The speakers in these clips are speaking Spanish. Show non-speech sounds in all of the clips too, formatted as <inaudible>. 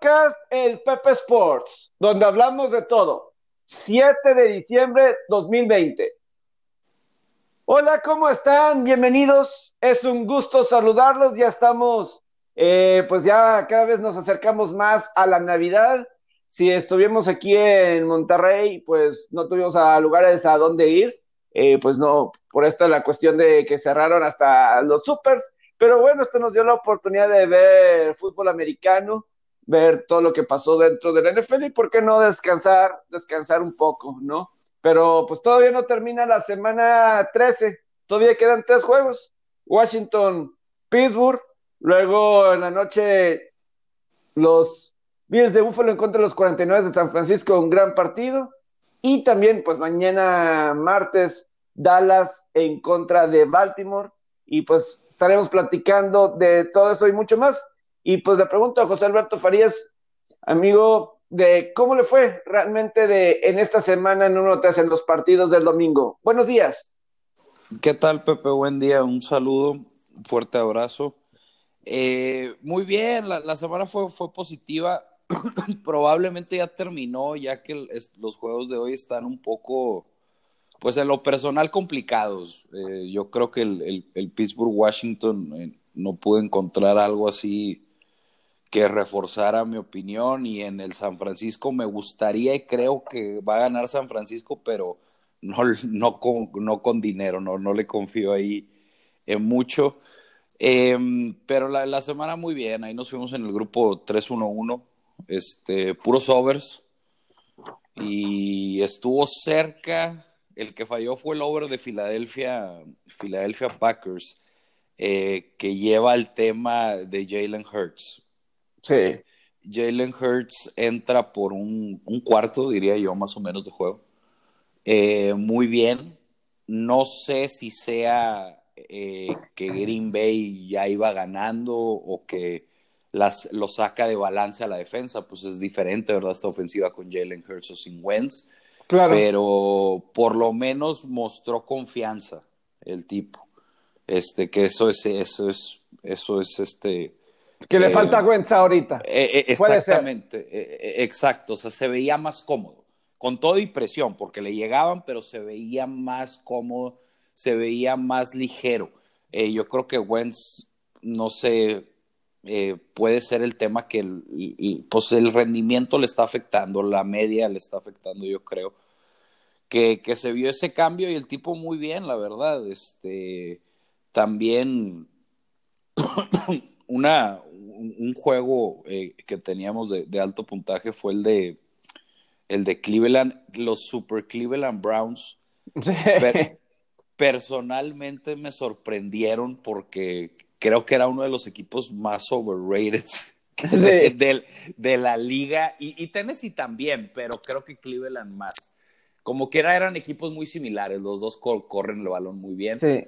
podcast El Pepe Sports, donde hablamos de todo. 7 de diciembre 2020. Hola, ¿cómo están? Bienvenidos. Es un gusto saludarlos. Ya estamos, eh, pues ya cada vez nos acercamos más a la Navidad. Si estuvimos aquí en Monterrey, pues no tuvimos lugares a dónde ir. Eh, pues no, por esta la cuestión de que cerraron hasta los supers. Pero bueno, esto nos dio la oportunidad de ver fútbol americano ver todo lo que pasó dentro del NFL y por qué no descansar, descansar un poco, ¿no? Pero pues todavía no termina la semana 13, todavía quedan tres juegos, Washington, Pittsburgh, luego en la noche los Bills de Buffalo en contra de los 49 de San Francisco, un gran partido, y también pues mañana martes Dallas en contra de Baltimore, y pues estaremos platicando de todo eso y mucho más. Y pues le pregunto a José Alberto Farías, amigo, de cómo le fue realmente de en esta semana en uno tras en los partidos del domingo. Buenos días. ¿Qué tal, Pepe? Buen día, un saludo, fuerte abrazo. Eh, muy bien, la, semana fue, fue positiva. <clears throat> Probablemente ya terminó, ya que los juegos de hoy están un poco, pues en lo personal, complicados. Eh, yo creo que el, el Pittsburgh-Washington eh, no pudo encontrar algo así que reforzara mi opinión y en el San Francisco me gustaría y creo que va a ganar San Francisco, pero no, no, con, no con dinero, no, no le confío ahí en mucho. Em, pero la, la, semana muy bien, ahí nos fuimos en el grupo 3-1-1, este, puros overs, y estuvo cerca, el que falló fue el over de Filadelfia, Philadelphia Packers, eh, que lleva el tema de Jalen Hurts Sí. Jalen Hurts entra por un, cuarto, diría yo, más o menos de juego. Eh, muy bien. No sé si sea eh, que Green Bay ya iba ganando o que las, lo saca de balance a la defensa, pues es diferente, ¿verdad? Esta ofensiva con Jalen Hurts o sin Wentz. Claro. Pero por lo menos mostró confianza el tipo. Este, que eso es, eso es, eso es este que le falta Wentz ahorita. Eh, eh, exactamente, eh, exacto. O sea, se veía más cómodo. Con todo y presión, porque le llegaban, pero se veía más cómodo, se veía más ligero. yo creo que Wentz, no sé, puede ser el tema que el, pues el rendimiento le está afectando, la media le está afectando, yo creo. Que, que se vio ese cambio y el tipo muy bien, la verdad. Este, también <coughs> una, un, juego eh, que teníamos de, alto puntaje fue el de el de Cleveland, los Super Cleveland Browns. <laughs> personalmente me sorprendieron porque creo que era uno de los equipos más overrated <laughs> de, la liga y, y, Tennessee también, pero creo que Cleveland más. Como que eran equipos muy similares, los dos corren el balón muy bien. Sí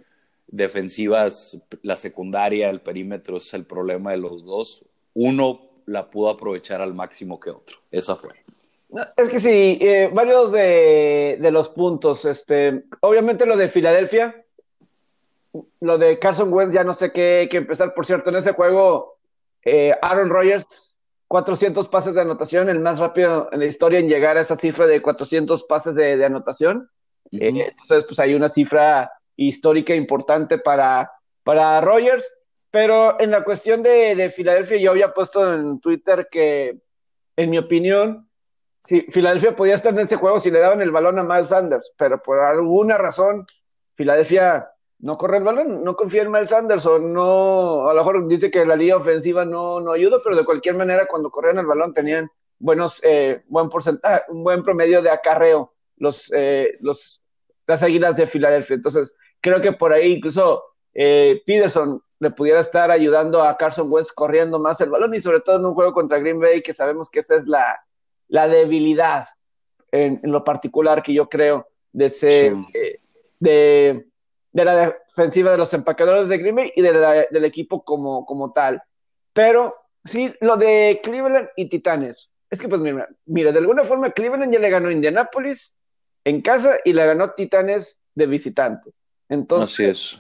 defensivas, la secundaria, el perímetro es el problema de los dos. Uno la pudo aprovechar al máximo que otro. Esa fue. Es que sí, eh, varios de, los puntos. Este, obviamente lo de Filadelfia, lo de Carson Wentz, ya no sé qué, qué empezar. Por cierto, en ese juego, eh, Aaron Rodgers, 400 pases de anotación, el más rápido en la historia en llegar a esa cifra de 400 pases de, anotación. Eh, entonces, pues hay una cifra histórica importante para, para Rogers. Pero en la cuestión de, de Filadelfia, yo había puesto en Twitter que, en mi opinión, si Filadelfia podía estar en ese juego si le daban el balón a Miles Sanders, pero por alguna razón, Filadelfia no corre el balón, no confía en Miles Sanders, o no, a lo mejor dice que la línea ofensiva no, no ayuda, pero de cualquier manera, cuando corrían el balón tenían buenos, eh, buen porcentaje, un buen promedio de acarreo los, eh, los, las águilas de Filadelfia. Entonces, creo que por ahí incluso eh, Peterson le pudiera estar ayudando a Carson Wentz corriendo más el balón y sobre todo en un juego contra Green Bay que sabemos que esa es la, la debilidad en, lo particular que yo creo de, ese, eh, de, de, la defensiva de los empacadores de Green Bay y de del equipo como, como tal. Pero sí, lo de Cleveland y Titanes. Es que pues mira, mira, de alguna forma Cleveland ya le ganó a Indianapolis en casa y le ganó Titanes de visitante. Entonces,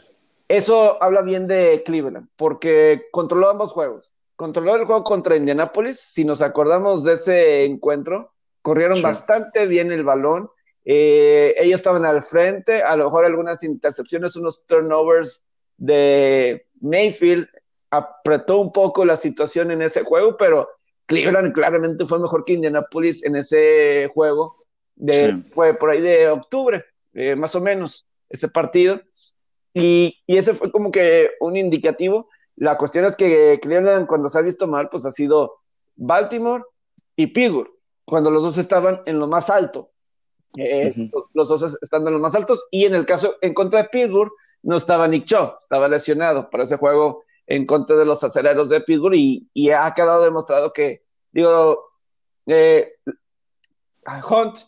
eso habla bien de Cleveland, porque controló ambos juegos. controló el juego contra Indianapolis. Si nos acordamos de ese encuentro, corrieron bastante bien el balón. Eh, ellos estaban al frente, a lo mejor algunas intercepciones, unos turnovers de Mayfield apretó un poco la situación en ese juego, pero Cleveland claramente fue mejor que Indianapolis en ese juego. De, Fue por ahí de octubre, eh, más o menos, ese partido. Y, y, ese fue como que un indicativo. La cuestión es que Cleveland, cuando se ha visto mal, pues ha sido Baltimore y Pittsburgh, cuando los dos estaban en lo más alto. Eh, los dos estando en los más altos. Y en el caso en contra de Pittsburgh, no estaba Nick Chubb, estaba lesionado para ese juego en contra de los aceleros de Pittsburgh y, ha quedado demostrado que, digo, eh, Hunt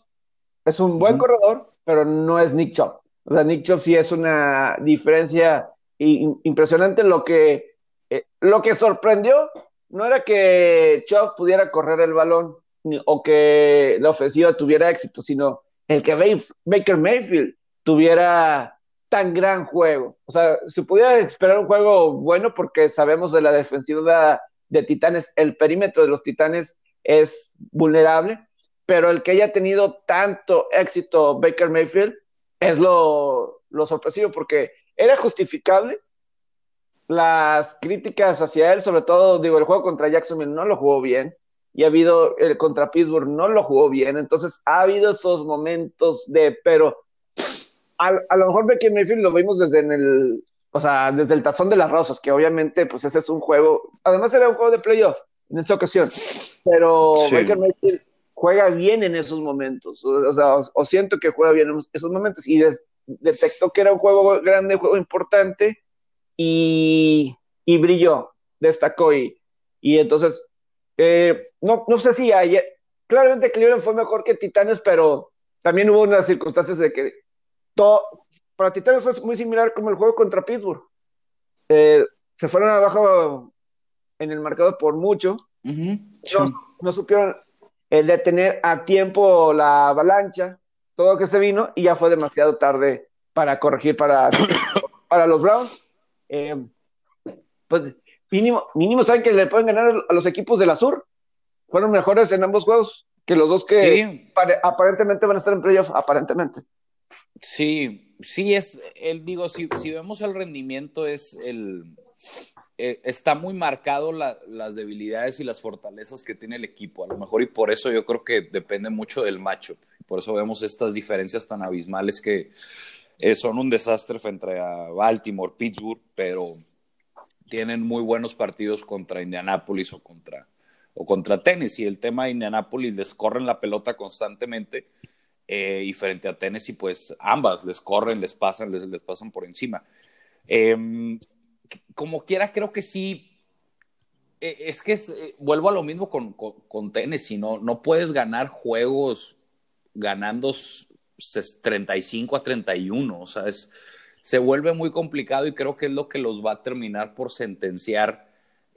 es un buen corredor, pero no es Nick Chubb. O sea, Nick Chubb sí es una diferencia impresionante. Lo que, eh, lo que sorprendió no era que Chubb pudiera correr el balón o que la ofensiva tuviera éxito, sino el que Baker Mayfield tuviera tan gran juego. O sea, se pudiera esperar un juego bueno porque sabemos de la defensiva de Titanes, el perímetro de los Titanes es vulnerable, pero el que haya tenido tanto éxito Baker Mayfield es lo, lo sorpresivo porque era justificable las críticas hacia él, sobre todo, digo, el juego contra Jacksonville no lo jugó bien, y ha habido el contra Pittsburgh, no lo jugó bien, entonces ha habido esos momentos de, pero a, lo mejor Becky Mayfield lo vimos desde en el, o sea, desde el tazón de las rosas, que obviamente, pues ese es un juego, además era un juego de playoff en esa ocasión, pero Baker Mayfield juega bien en esos momentos, o, sea, o, siento que juega bien en esos momentos y detectó que era un juego grande, un juego importante y, y brilló, destacó y, y entonces, eh, no, no sé si ayer, claramente Cleveland fue mejor que Titanes, pero también hubo unas circunstancias de que para Titanes fue muy similar como el juego contra Pittsburgh. Eh, se fueron abajo en el marcador por mucho. no, supieron el detener a tiempo la avalancha, todo lo que se vino, y ya fue demasiado tarde para corregir para, <coughs> para los Browns. Eh, pues mínimo, mínimo saben que le pueden ganar a los equipos de la Sur. Fueron mejores en ambos juegos que los dos que aparentemente van a estar en playoff, aparentemente. Sí, sí es, el, digo, si, si vemos el rendimiento, es el, eh, está muy marcado las debilidades y las fortalezas que tiene el equipo, a lo mejor, y por eso yo creo que depende mucho del macho, por eso vemos estas diferencias tan abismales que eh, son un desastre frente a Baltimore, Pittsburgh, pero tienen muy buenos partidos contra Indianapolis o contra, o contra Tennessee. El tema de Indianapolis les corren la pelota constantemente eh, y frente a Tennessee, pues ambas les corren, les pasan, les, les pasan por encima. Em, como quiera, creo que sí. E, es que eh, vuelvo a lo mismo con, con, Tennessee, ¿no? No puedes ganar juegos ganando 35 a 31, o sea, se vuelve muy complicado y creo que es lo que los va a terminar por sentenciar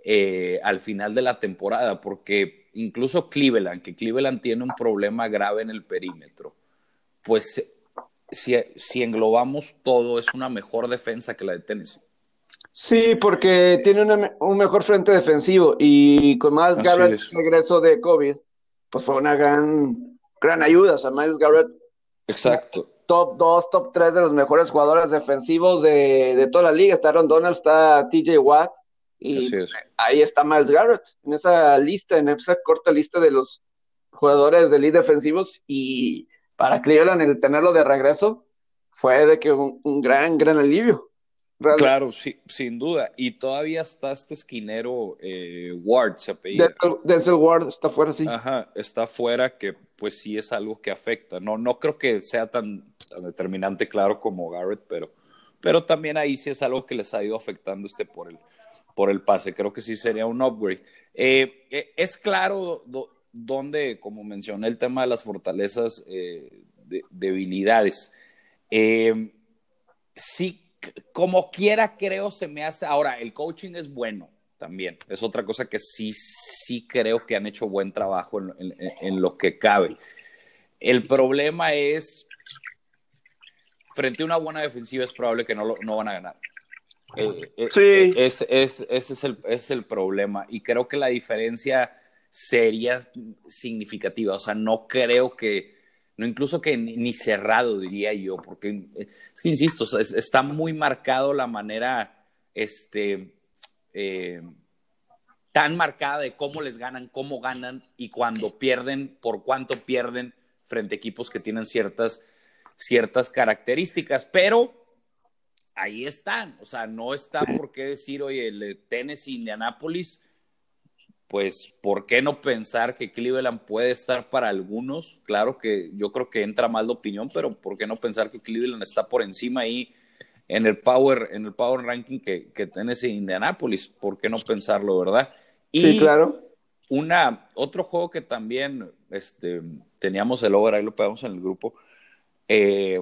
eh, al final de la temporada, porque incluso Cleveland, que Cleveland tiene un problema grave en el perímetro, pues si, englobamos todo, es una mejor defensa que la de Tennessee. Sí, porque tiene un mejor frente defensivo y con Miles Garrett regreso de COVID, pues fue una gran, gran ayuda. O sea, Miles Garrett. Exacto. Top 2, top 3 de los mejores jugadores defensivos de, toda la liga. Está Aaron Donald, está TJ Watt. Y ahí está Miles Garrett, en esa lista, en esa corta lista de los jugadores de elite defensivos. Y para Cleveland el tenerlo de regreso fue de que un, gran, gran alivio. Claro, sí, sin duda. Y todavía está este esquinero eh, Ward, se apellida. Denzel Ward está fuera, sí. Ajá, está fuera, que pues sí es algo que afecta. No, no creo que sea tan, determinante, claro, como Garrett, pero, pero también ahí sí es algo que les ha ido afectando este por el, por el pase. Creo que sí sería un upgrade. Eh, eh, es claro donde, como mencioné, el tema de las fortalezas, eh, debilidades. Sí, como quiera creo se me hace, ahora el coaching es bueno también, es otra cosa que sí, sí creo que han hecho buen trabajo en, lo que cabe. El problema es, frente a una buena defensiva es probable que no, no van a ganar. Eh, eh, sí. Es, es, ese, es el, es el problema. Y creo que la diferencia sería significativa. O sea, no creo que, no incluso que ni, cerrado, diría yo, porque es que, insisto, está muy marcado la manera, este, tan marcada de cómo les ganan, cómo ganan y cuando pierden, por cuánto pierden frente a equipos que tienen ciertas, ciertas características, pero ahí están, o sea, no está por qué decir, oye, el Tennessee, Indianapolis, pues, ¿por qué no pensar que Cleveland puede estar para algunos? Claro que yo creo que entra mal de opinión, pero ¿por qué no pensar que Cleveland está por encima ahí en el power, en el power ranking que, que Tennessee Indianapolis? ¿Por qué no pensarlo, verdad? sí, claro. Una, otro juego que también este, teníamos el over, ahí lo pegamos en el grupo. Eh,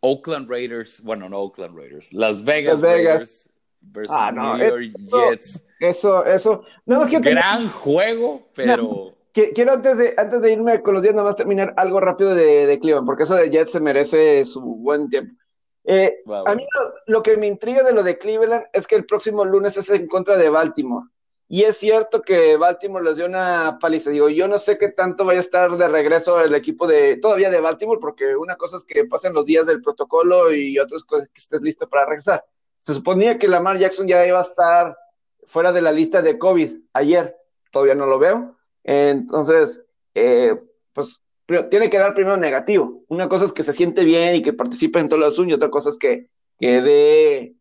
Oakland Raiders, bueno, no Oakland Raiders, Las Vegas, Raiders versus ah, New York Jets. Eso, eso. No, Gran juego, pero. quiero antes de, antes de irme con los días, nada más terminar algo rápido de, de Cleveland, porque eso de Jets se merece su buen tiempo. Eh, a mí lo, que me intriga de lo de Cleveland es que el próximo lunes es en contra de Baltimore. Y es cierto que Baltimore les dio una paliza. Digo, yo no sé qué tanto vaya a estar de regreso el equipo de todavía de Baltimore, porque una cosa es que pasen los días del protocolo y otras cosas que estés listo para regresar. Se suponía que Lamar Jackson ya iba a estar fuera de la lista de COVID ayer. Todavía no lo veo. Entonces, eh, pues tiene que dar primero negativo. Una cosa es que se siente bien y que participe en todos los y otra cosa es que, que dé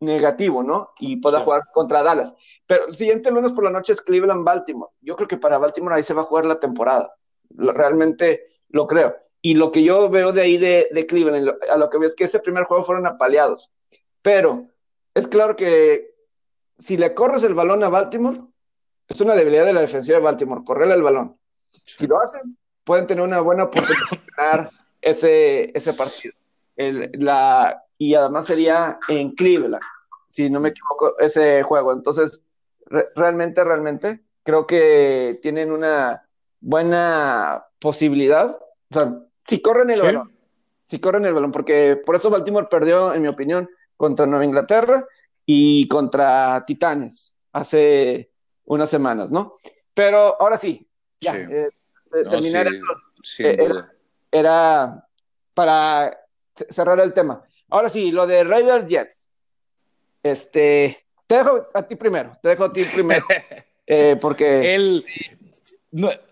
negativo, ¿no? Y pueda jugar contra Dallas. Pero el siguiente lunes por la noche es Cleveland-Baltimore. Yo creo que para Baltimore ahí se va a jugar la temporada. realmente lo creo. Y lo que yo veo de ahí de, de Cleveland, a lo que veo es que ese primer juego fueron apaleados. Pero es claro que si le corres el balón a Baltimore, es una debilidad de la defensiva de Baltimore, correrle el balón. Si lo hacen, pueden tener una buena oportunidad de ganar ese, ese partido. la, y además sería en Cleveland, si no me equivoco, ese juego. Entonces, realmente, realmente, creo que tienen una buena posibilidad. O sea, si corren el balón, si corren el balón, porque por eso Baltimore perdió, en mi opinión, contra Nueva Inglaterra y contra Titanes hace unas semanas, ¿no? Pero ahora sí, ya, eh, terminar eh, era, para cerrar el tema. Ahora sí, lo de Raiders Jets. Este, te dejo a ti primero, te dejo a ti primero. <laughs> Eh, porque. El,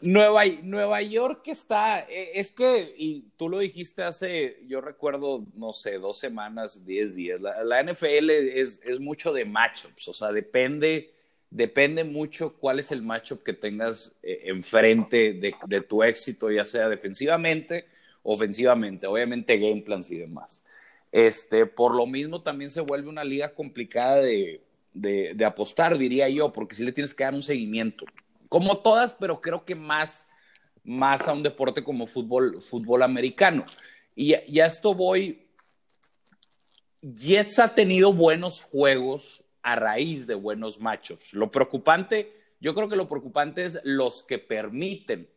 Nueva, York está, e, es que, y tú lo dijiste hace, yo recuerdo, no sé, dos semanas, diez días, la, NFL es, mucho de matchups, o sea, depende depende mucho cuál es el matchup que tengas eh, enfrente de, tu éxito, ya sea defensivamente, ofensivamente, obviamente game plans y demás. Este, por lo mismo también se vuelve una liga complicada de, apostar, diría yo, porque sí le tienes que dar un seguimiento. Como todas, pero creo que más, más a un deporte como fútbol, fútbol americano. Y, y a esto voy. Jets ha tenido buenos juegos a raíz de buenos machos. Lo preocupante, yo creo que lo preocupante es los que permiten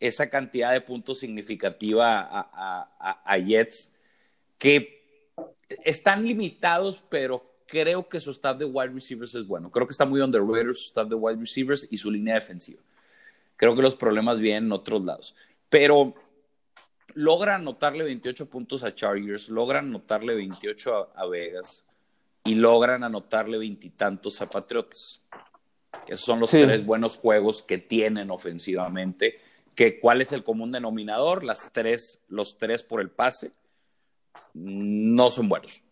esa cantidad de puntos significativa a, Jets, que están limitados, pero creo que su staff de wide receivers es bueno. Creo que está muy underrated su staff de wide receivers y su línea defensiva. Creo que los problemas vienen en otros lados. Pero logran anotarle 28 puntos a Chargers, logran anotarle 28 a Vegas, y logran anotarle veintitantos a Patriots. Esos son los tres buenos juegos que tienen ofensivamente. Que, ¿Cuál es el común denominador? Las tres, los tres por el pase no son buenos.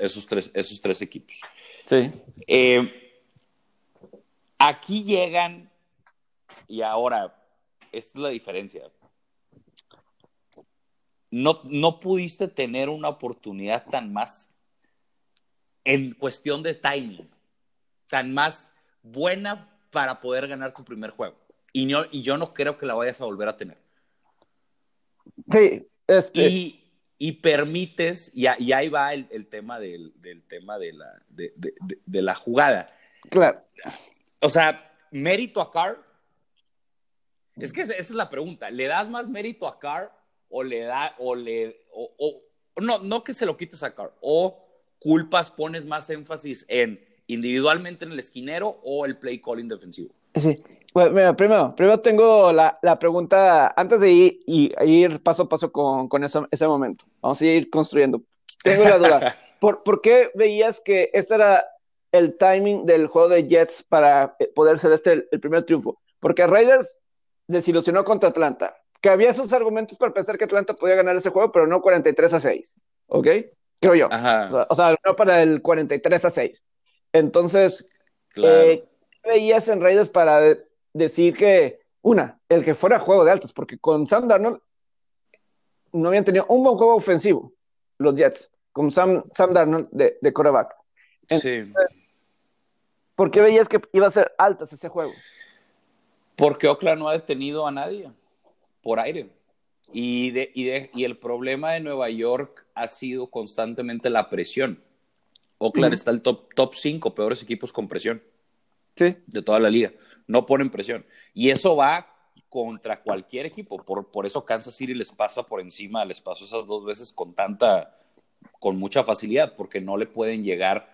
Esos, tres, esos tres equipos. Sí. Eh, aquí llegan, y ahora, esta es la diferencia. No, no pudiste tener una oportunidad tan más en cuestión de timing, tan más buena para poder ganar tu primer juego. Y, y yo no creo que la vayas a volver a tener. Sí, este... y, y, permites, y, ahí va el, tema, del, tema de la, de, la jugada. Claro. O sea, mérito a Carr. Es que esa es la pregunta. ¿Le das más mérito a Carr o le da, o le, o, no, no que se lo quites a Carr, o culpas, pones más énfasis en individualmente en el esquinero o el play calling defensivo. Sí. Bueno, primero, primero tengo la, la, pregunta, antes de ir, y, ir paso a paso con, con eso, ese momento, vamos a ir construyendo. Tengo la duda, <laughs> ¿por, ¿por qué veías que este era el timing del juego de Jets para eh, poder ser este el, el primer triunfo? Porque Raiders desilusionó contra Atlanta, que había sus argumentos para pensar que Atlanta podía ganar ese juego, pero no 43 a 6, ¿ok? Creo yo. Ajá. O, sea, no para el 43 a 6. Entonces, claro. eh, ¿qué veías en Raiders para decir que, una, el que fuera juego de altos? Porque con Sam Darnold no habían tenido un buen juego ofensivo, los Jets, con Sam, Sam Darnold de, de quarterback. Entonces, sí. ¿Por qué veías que iba a ser altas ese juego? Porque Oakland no ha detenido a nadie por aire. Y, de, y, de, y, el problema de Nueva York ha sido constantemente la presión. Oakland mm. está el top, top 5 peores equipos con presión sí. de toda la liga. No ponen presión. Y eso va contra cualquier equipo. Por, por eso Kansas City les pasa por encima, les pasó esas dos veces con tanta, con mucha facilidad, porque no le pueden llegar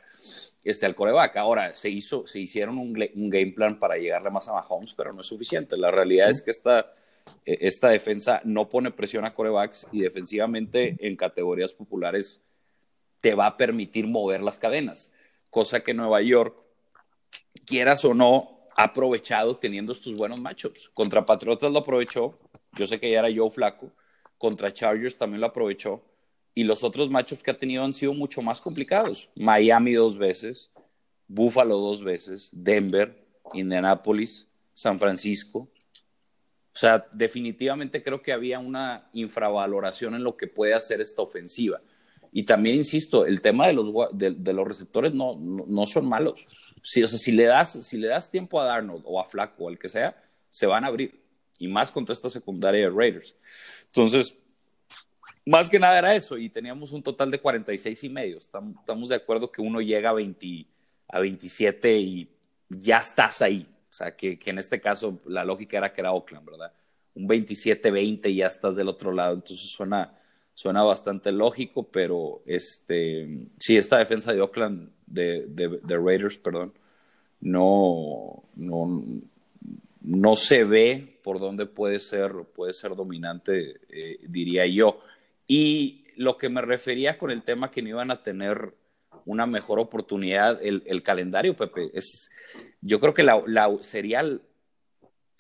este, al coreback. Ahora, se, hizo, se hicieron un, un, game plan para llegarle más a Mahomes, pero no es suficiente. La realidad es que esta, esta defensa no pone presión a corebacks y defensivamente en categorías populares te va a permitir mover las cadenas, cosa que Nueva York, quieras o no, ha aprovechado teniendo estos buenos matchups. Contra Patriotas lo aprovechó, yo sé que ya era Joe Flaco, contra Chargers también lo aprovechó, y los otros matchups que ha tenido han sido mucho más complicados. Miami dos veces, Buffalo dos veces, Denver, Indianapolis, San Francisco. O sea, definitivamente creo que había una infravaloración en lo que puede hacer esta ofensiva. Y también, insisto, el tema de los, de, de los receptores no, no, no, son malos. Si, o sea, si, le das, si le das tiempo a Darnold o a Flaco o al que sea, se van a abrir. Y más contra esta secundaria de Raiders. Entonces, más que nada era eso. Y teníamos un total de 46 y medio. Estamos, estamos de acuerdo que uno llega a, 20, a 27 y ya estás ahí. O sea, que, que en este caso la lógica era que era Oakland, ¿verdad? Un 27-20 y ya estás del otro lado. Entonces suena suena bastante lógico, pero este, sí, esta defensa de Oakland, de, de, de Raiders, perdón, no, no, no, se ve por dónde puede ser, puede ser dominante, eh, diría yo. Y lo que me refería con el tema que no iban a tener una mejor oportunidad, el, el calendario, Pepe, es, yo creo que la, la sería,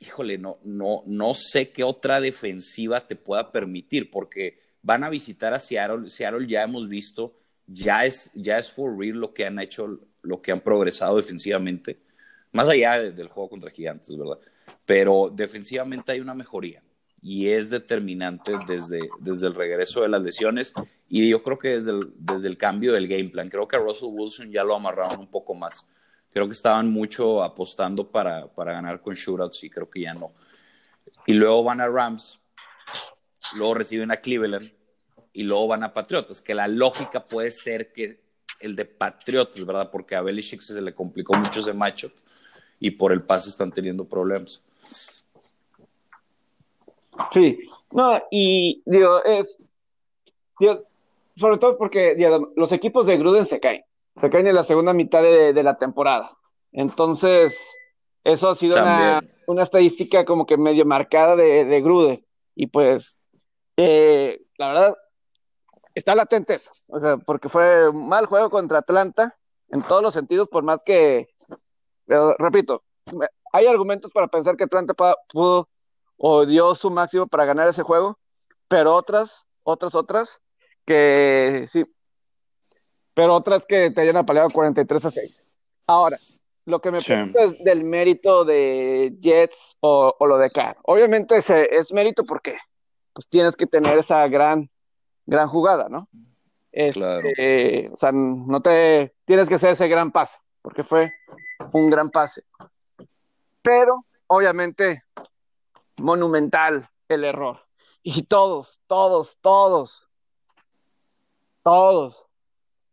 híjole, no, no, no sé qué otra defensiva te pueda permitir, porque van a visitar a Seattle. Seattle ya hemos visto, ya es, ya es for real lo que han hecho, lo que han progresado defensivamente, más allá de, del juego contra Gigantes, ¿verdad? Pero defensivamente hay una mejoría y es determinante desde, desde el regreso de las lesiones y yo creo que desde el, desde el cambio del game plan. Creo que a Russell Wilson ya lo amarraron un poco más. Creo que estaban mucho apostando para, para ganar con shootouts y creo que ya no. Y luego van a Rams, luego reciben a Cleveland y luego van a Patriotas, que la lógica puede ser que el de Patriotas, ¿verdad? Porque a Belichick se le complicó mucho ese macho y por el pase están teniendo problemas. Sí, no, y digo, es, digo, sobre todo porque digo, los equipos de Gruden se caen, se caen en la segunda mitad de, de la temporada. Entonces, eso ha sido una, una, estadística como que medio marcada de, de Gruden. Y pues, eh, la verdad, está latente eso, o sea, porque fue un mal juego contra Atlanta en todos los sentidos, por más que, pero, repito, hay argumentos para pensar que Atlanta pudo o dio su máximo para ganar ese juego, pero otras, otras, otras, que sí, pero otras que te hayan apaleado 43 a 6. Ahora, lo que me sí. pregunto es del mérito de Jets o, o lo de Carr. Obviamente ese es mérito porque pues tienes que tener esa gran, gran jugada, ¿no? Este, claro. o sea, no te tienes que hacer ese gran pase, porque fue un gran pase. Pero, obviamente, monumental el error. Y todos, todos, todos, todos,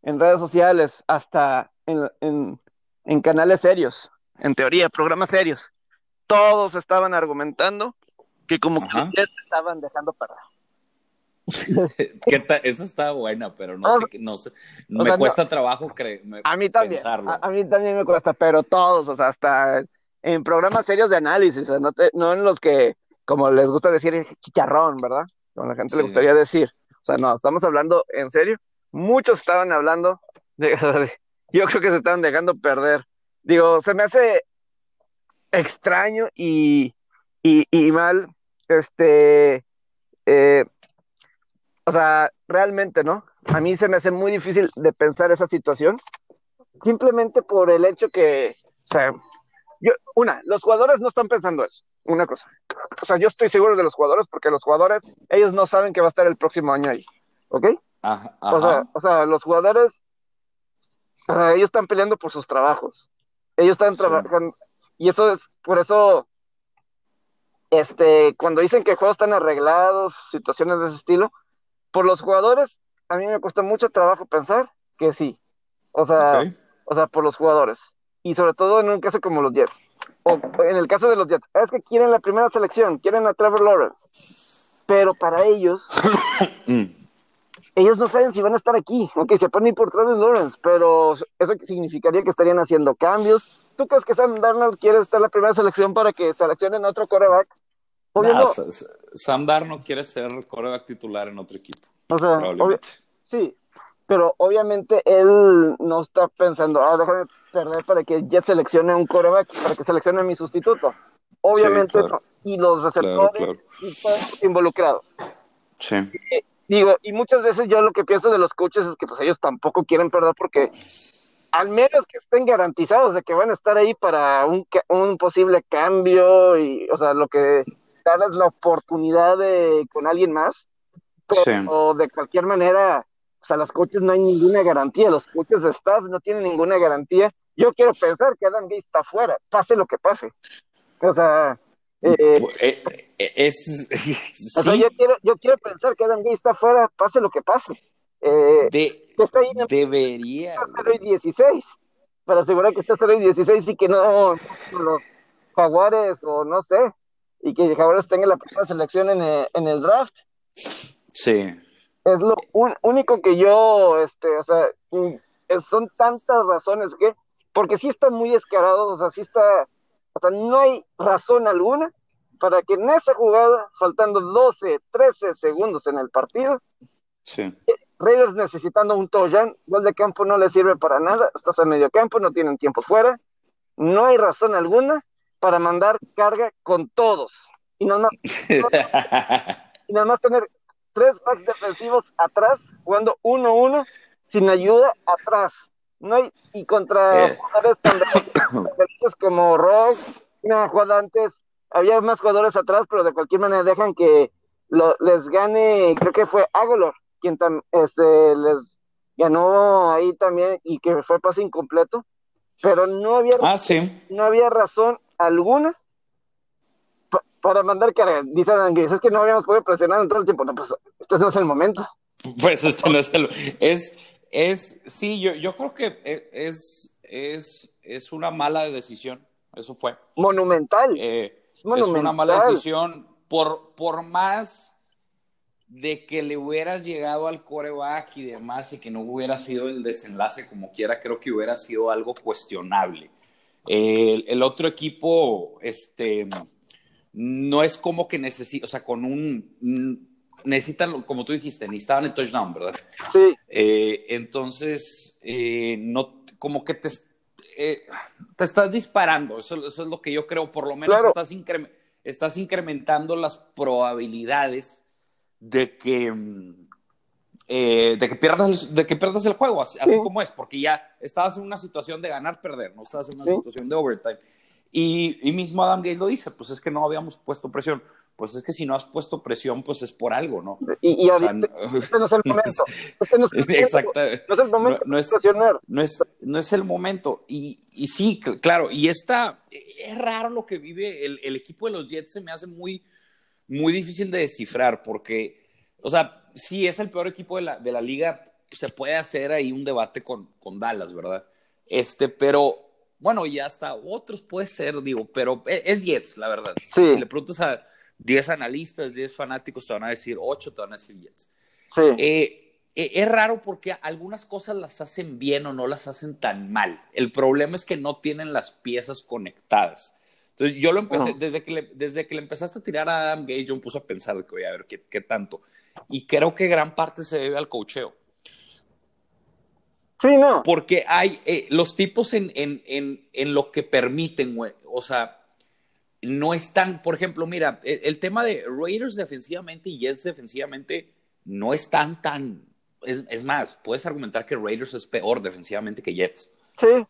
en redes sociales, hasta en, en, en canales serios, en teoría, programas serios, todos estaban argumentando que como Ajá. que ya estaban dejando perder. <laughs> Esa está buena, pero no sé, no sé, me cuesta trabajo creer. A mí también, a, mí también me cuesta, pero todos, o sea, hasta en programas serios de análisis, no, no en los que, como les gusta decir, chicharrón, ¿verdad? Como la gente le gustaría decir. O sea, no, estamos hablando en serio. Muchos estaban hablando <laughs> de, yo creo que se estaban dejando perder. Digo, se me hace extraño y, y, mal, este, eh, o sea, realmente, ¿no? A mí se me hace muy difícil de pensar esa situación, simplemente por el hecho que, o sea, yo, una, los jugadores no están pensando eso, una cosa. O sea, yo estoy seguro de los jugadores porque los jugadores, ellos no saben que va a estar el próximo año ahí, ¿ok? O, sea, o sea, los jugadores, ellos están peleando por sus trabajos. Ellos están trabajando, y eso es, por eso, este, cuando dicen que juegos están arreglados, situaciones de ese estilo, por los jugadores, a mí me cuesta mucho trabajo pensar que sí. O sea, o sea, por los jugadores. Y sobre todo en un caso como los Jets. O en el caso de los Jets, es que quieren la primera selección, quieren a Trevor Lawrence. Pero para ellos, <coughs> mm ellos no saben si van a estar aquí, aunque se pueden ir por Travis Lawrence, pero eso significaría que estarían haciendo cambios. ¿Tú crees que Sam Darnold quiere estar la primera selección para que seleccionen otro coreback? No, Sam Darnold quiere ser coreback titular en otro equipo. O sea, sí, pero obviamente él no está pensando, ah, déjame perder para que Jet seleccione un coreback, para que seleccione a mi sustituto. Obviamente, y los receptores y todo involucrado. Sí. Eh, digo, y muchas veces yo lo que pienso de los coaches es que pues ellos tampoco quieren perder porque al menos que estén garantizados de que van a estar ahí para un, un posible cambio y, o sea, lo que darles la oportunidad de con alguien más, pero de cualquier manera, o sea, los coaches no hay ninguna garantía, los coaches de staff no tienen ninguna garantía. Yo quiero pensar que Adam Gay está fuera, pase lo que pase. O sea, eh, eh, eh, es, <laughs> yo, quiero, yo quiero pensar que Adam Gay está afuera, pase lo que pase. De, está ahí debería. 16, para asegurar que está hoy 16 y que no, los Jaguares o no sé, y que Jaguares tenga la primera selección en el, en el draft. Sí. Es lo único que yo, este, o sea, son tantas razones que, porque sí está muy descarado, o sea, sí está o sea, no hay razón alguna para que en esa jugada, faltando 12, 13 segundos en el partido, sí. Raiders necesitando un touchdown, gol de campo no le sirve para nada, estás en medio campo, no tienen tiempo fuera, no hay razón alguna para mandar carga con todos. Y nada más, y nada más tener tres backs defensivos atrás, jugando 1-1, sin ayuda atrás. No hay, y contra eh. jugadores tan <coughs> como Rock, una jugada antes, había más jugadores atrás, pero de cualquier manera dejan que lo, les gane, creo que fue Aguilar, quien este, les ganó ahí también y que fue pase incompleto, pero no había, ah, no había razón alguna para mandar carga. Dice es que no habíamos podido presionar en todo el tiempo. No, pues este no es el momento. Pues este no es el... Es, es, sí, yo, yo creo que e, es, es, es una mala decisión. Eso fue. Monumental. Eh, es, una mala decisión. Por, por más de que le hubieras llegado al coreback y demás y que no hubiera sido el desenlace como quiera, creo que hubiera sido algo cuestionable. el, el, otro equipo, este, no es como que necesita, o sea, con un, necesitan, como tú dijiste, necesitaban el touchdown, ¿verdad? Sí. Eh, entonces, eh, no, como que te, eh, te estás disparando, eso, es lo que yo creo, por lo menos estás, estás incrementando las probabilidades de que, mm, de que, pierdas, de que pierdas el juego, así, como es, porque ya estabas en una situación de ganar, perder, no estabas en una situación de overtime. Y, y mismo Adam Gates lo dice, pues es que no habíamos puesto presión pues es que si no has puesto presión, pues es por algo, ¿no? Y, y este, no es el <laughs> momento. Este no es el <laughs> Exacto. No es el momento no, es, presionar. No es, no es el momento. Y, y sí, claro, y está, es raro lo que vive el, el, equipo de los Jets, se me hace muy, muy difícil de descifrar, porque, o sea, si es el peor equipo de la, de la liga, se puede hacer ahí un debate con, con Dallas, ¿verdad? Este, pero bueno, y hasta otros puede ser, digo, pero e, es Jets, la verdad. Sí. Si le preguntas a 10 analistas, 10 fanáticos te van a decir 8, te van a decir Jets. Sí. Eh, eh, es raro porque algunas cosas las hacen bien o no las hacen tan mal. El problema es que no tienen las piezas conectadas. Entonces yo lo empecé, desde, que le, desde que le empezaste a tirar a Adam Gage, yo me puse a pensar que voy a ver qué, qué tanto. Y creo que gran parte se debe al cocheo. Sí, no. Porque hay eh, los tipos en, en, en, en, lo que permiten, güey. O sea, no están, por ejemplo, mira, el, el, tema de Raiders defensivamente y Jets defensivamente no están tan. Es, es, más, puedes argumentar que Raiders es peor defensivamente que Jets. Sí.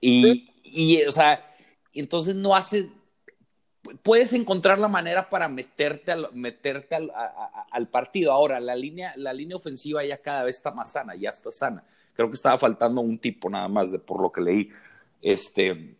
Y, sí. y o sea, entonces no hace. Puedes encontrar la manera para meterte al, meterte al, a, a, al partido. Ahora, la línea, la línea ofensiva ya cada vez está más sana, ya está sana. Creo que estaba faltando un tipo nada más de por lo que leí. Este,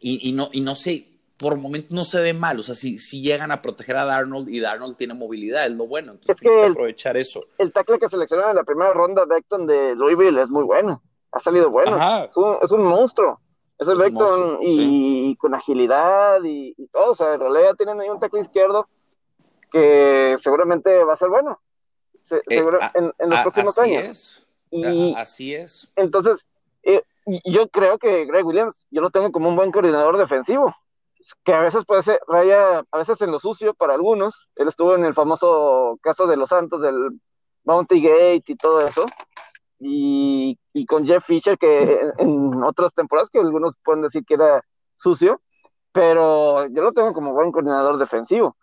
y, y, no, y no sé, por el momento no se ve mal. O sea, si, si llegan a proteger a Darnold y Darnold tiene movilidad, es lo bueno. Entonces es tienes que que aprovechar eso. El tackle que seleccionaron en la primera ronda, Beckton de Louisville, es muy bueno. Ha salido bueno. Es un, es un, monstruo. Es el es y, sí. con agilidad y, y, todo. O sea, en realidad tienen ahí un tackle izquierdo que seguramente va a ser bueno. Se, eh, seguro, a, en, en, los a, próximos así años. Es. Y, así es. Entonces, eh, yo creo que Greg Williams, yo lo tengo como un buen coordinador defensivo, que a veces puede ser raya, a veces en lo sucio para algunos. Él estuvo en el famoso caso de los Santos, del Bounty Gate y todo eso. Y, y con Jeff Fisher, que en, en, otras temporadas, que algunos pueden decir que era sucio, pero yo lo tengo como buen coordinador defensivo.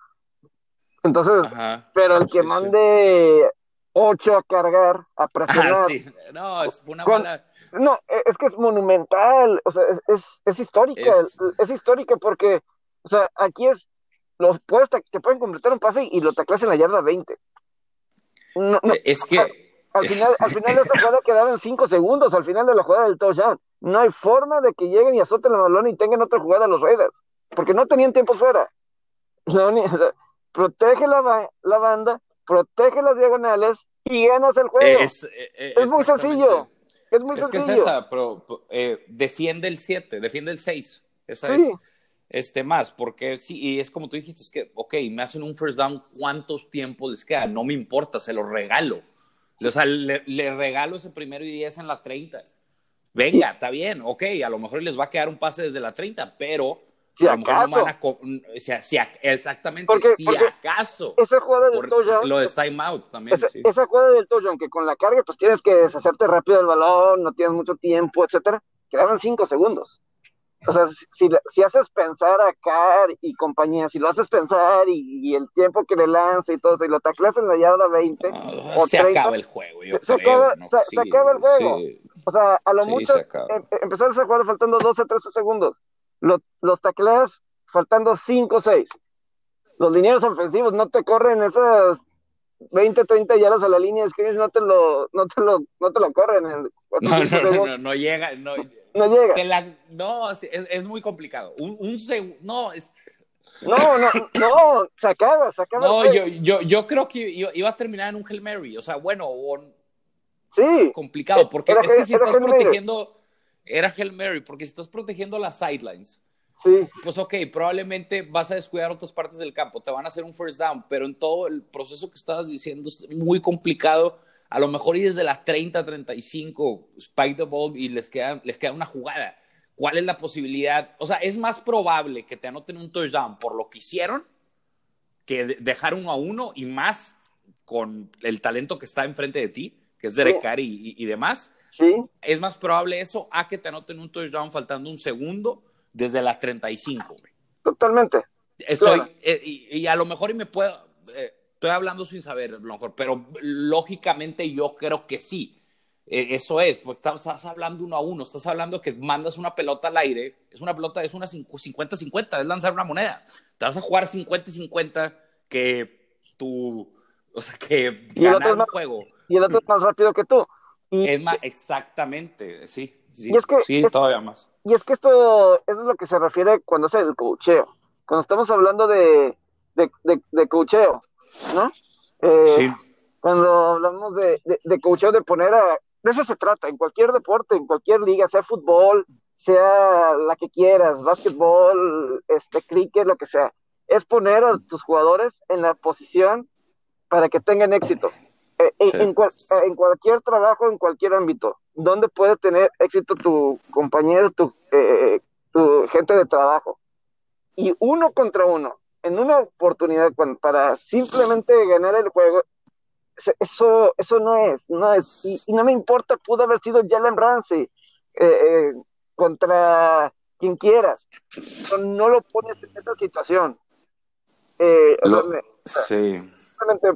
Entonces, Ajá, pero el que mande ocho a cargar, a presionar. Ah, sí. No, es una con, mala. No, es que es monumental, o sea, es, es, es histórica, es... es... histórica porque, o sea, aquí es, los puedes, te pueden completar un pase y lo taclas en la yarda 20. No, no, es que... Al, al final, al final de esta jugada <laughs> quedaban cinco segundos, al final de la jugada del touchdown. No hay forma de que lleguen y azoten el balón y tengan otra jugada los Raiders, porque no tenían tiempo fuera. O sea, protege la, la banda, protege las diagonales y ganas el juego. Es, eh, es muy sencillo. Es muy es sencillo. Que es esa, pero eh, defiende el 7, defiende el 6. Esa sí. es este más, porque sí, y es como tú dijiste, es que, ok, me hacen un first down, ¿cuántos tiempos les queda? No me importa, se los regalo. O sea, le, le regalo ese primero y 10 en la 30. Venga, está bien, ok, a lo mejor les va a quedar un pase desde la 30, pero si a lo acaso. mejor no van a si exactamente, porque, si porque acaso. Esa jugada del touchdown. Lo de time out también. Esa, sí. esa jugada del touchdown, que con la carga, pues tienes que deshacerte rápido del balón, no tienes mucho tiempo, etcétera. Quedaban cinco segundos. O sea, si, si, haces pensar a Carr y compañía, si lo haces pensar y, y, el tiempo que le lanza y todo eso, y lo taclas en la yarda 20, no, o se 30, acaba el juego. Yo se, creo, se, acaba, ¿no? se, sí, se, acaba el juego. Sí. O sea, a lo Sí, mucho em, empezar esa jugada faltando 12, 13 segundos. Lo, los tacleas faltando 5, 6. Los linieros ofensivos no te corren esas 20, 30 yardas a la línea de scrimmage, no te lo, no te lo, no te lo corren. En <laughs> No, no, no, no, no llega, no, no llega. te la- no, es, es muy complicado. Un, un seg- no, es, No, no, no, se acaba. no, yo, yo, yo creo que iba, a terminar en un Hail Mary, o sea, bueno, o Sí, complicado, porque Era es que si estás protegiendo, era Hail Mary, porque si estás protegiendo las sidelines, sí. pues ok, probablemente vas a descuidar otras partes del campo, te van a hacer un first down, pero en todo el proceso que estabas diciendo es muy complicado. A lo mejor y desde la 30, 35, spike the ball y les queda, les queda una jugada. ¿Cuál es la posibilidad? O sea, es más probable que te anoten un touchdown por lo que hicieron que de- dejar uno a uno y más con el talento que está enfrente de ti, que es Derek. Carr y, y- y demás. Sí, Es más probable eso a que te anoten un touchdown faltando un segundo desde las 35. güey. totalmente. Estoy, Claro. eh, y, y a lo mejor y me puedo, eh, estoy hablando sin saber, a lo mejor, pero lógicamente yo creo que sí. Eh, eso es, porque estás, estás hablando uno a uno, estás hablando que mandas una pelota al aire, es una pelota, es una 50-50, es lanzar una moneda. Te vas a jugar 50-50 que tu, o sea, que el otro ganar un más- juego. Y el otro es más rápido que tú. Es más, exactamente, sí, sí, Y es que- sí, es- todavía más. y es que esto, eso es lo que se refiere cuando es el cocheo. Cuando estamos hablando de, de, de, de coacheo, ¿no? Eh, Sí, Cuando hablamos de, de, de de poner a... De eso se trata, en cualquier deporte, en cualquier liga, sea fútbol, sea la que quieras, básquetbol, este, cricket, lo que sea. Es poner a tus jugadores en la posición para que tengan éxito. Eh, en, cualquier trabajo, en cualquier ámbito, ¿dónde puede tener éxito tu compañero, tu, tu gente de trabajo? Y uno contra uno, en una oportunidad para simplemente ganar el juego, eso, eso no es, no es, y, no me importa, pudo haber sido Jalen Ramsey eh, eh, contra quien quieras, no lo pones en esta situación. Eh, sí.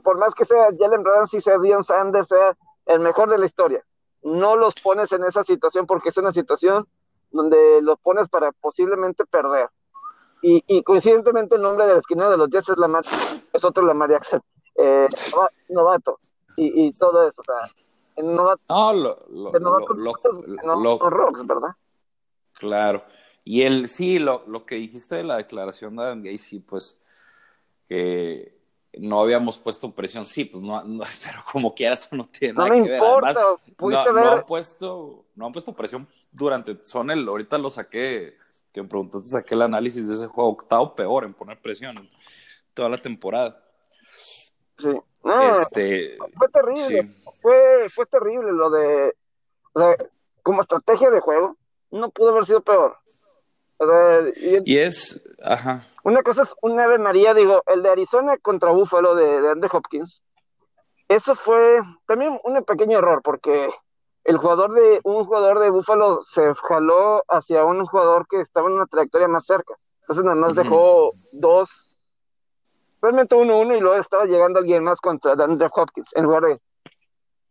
Por más que sea Jalen Ramsey, sea Dion Sanders, sea el mejor de la historia, no los pones en esa situación porque es una situación donde los pones para posiblemente perder. Y, y coincidentemente el nombre de la esquina de los Jets es, Lamar, es otro Lamar Jackson eh, novato y, y, todo eso. O sea, en novato, no, lo, lo, rocks, ¿verdad? Claro. Y el sí, lo, lo que dijiste de la declaración de Adam Gacy, pues que no habíamos puesto presión, sí, pues no, <laughs> pero como quieras no tiene nada que ver. Además, no, no, han puesto, no han puesto presión durante, son el, ahorita lo saqué, que me preguntaste, saqué el análisis de ese juego, octavo peor en poner presión toda la temporada. Sí. este, fue terrible. Fue, fue terrible lo de. O sea, como estrategia de juego, no pudo haber sido peor. Y, es. Ajá. Una cosa es un Ave María, digo, el de Arizona contra Buffalo de, de Andrew Hopkins. Eso fue también un pequeño error, porque el jugador de un jugador de Buffalo se jaló hacia un jugador que estaba en una trayectoria más cerca. Entonces nada más dejó dos realmente uno uno y luego estaba llegando alguien más contra Andrew Hopkins en lugar de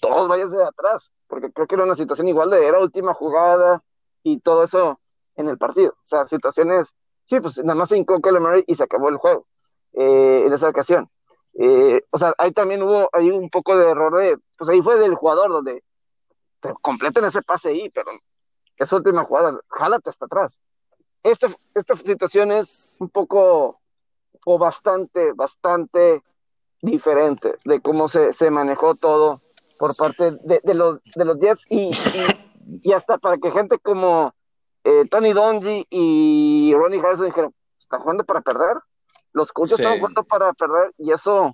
todos vayan de atrás, porque creo que era una situación igual de era última jugada y todo eso en el partido. O sea, situaciones, sí, pues nada más hincó Murray y se acabó el juego eh, en esa ocasión. Eh, o sea, ahí también hubo ahí un poco de error de, pues ahí fue del jugador donde te completen ese pase ahí, pero esa última jugada, jálate hasta atrás. Esta, esta situación es un poco o bastante, bastante diferente de cómo se, se manejó todo por parte de, de, los, de los Jets y, y, hasta para que gente como eh, Tony Donji y Ronnie Harrison dijeron, ¿están jugando para perder? Los coaches están jugando para perder y eso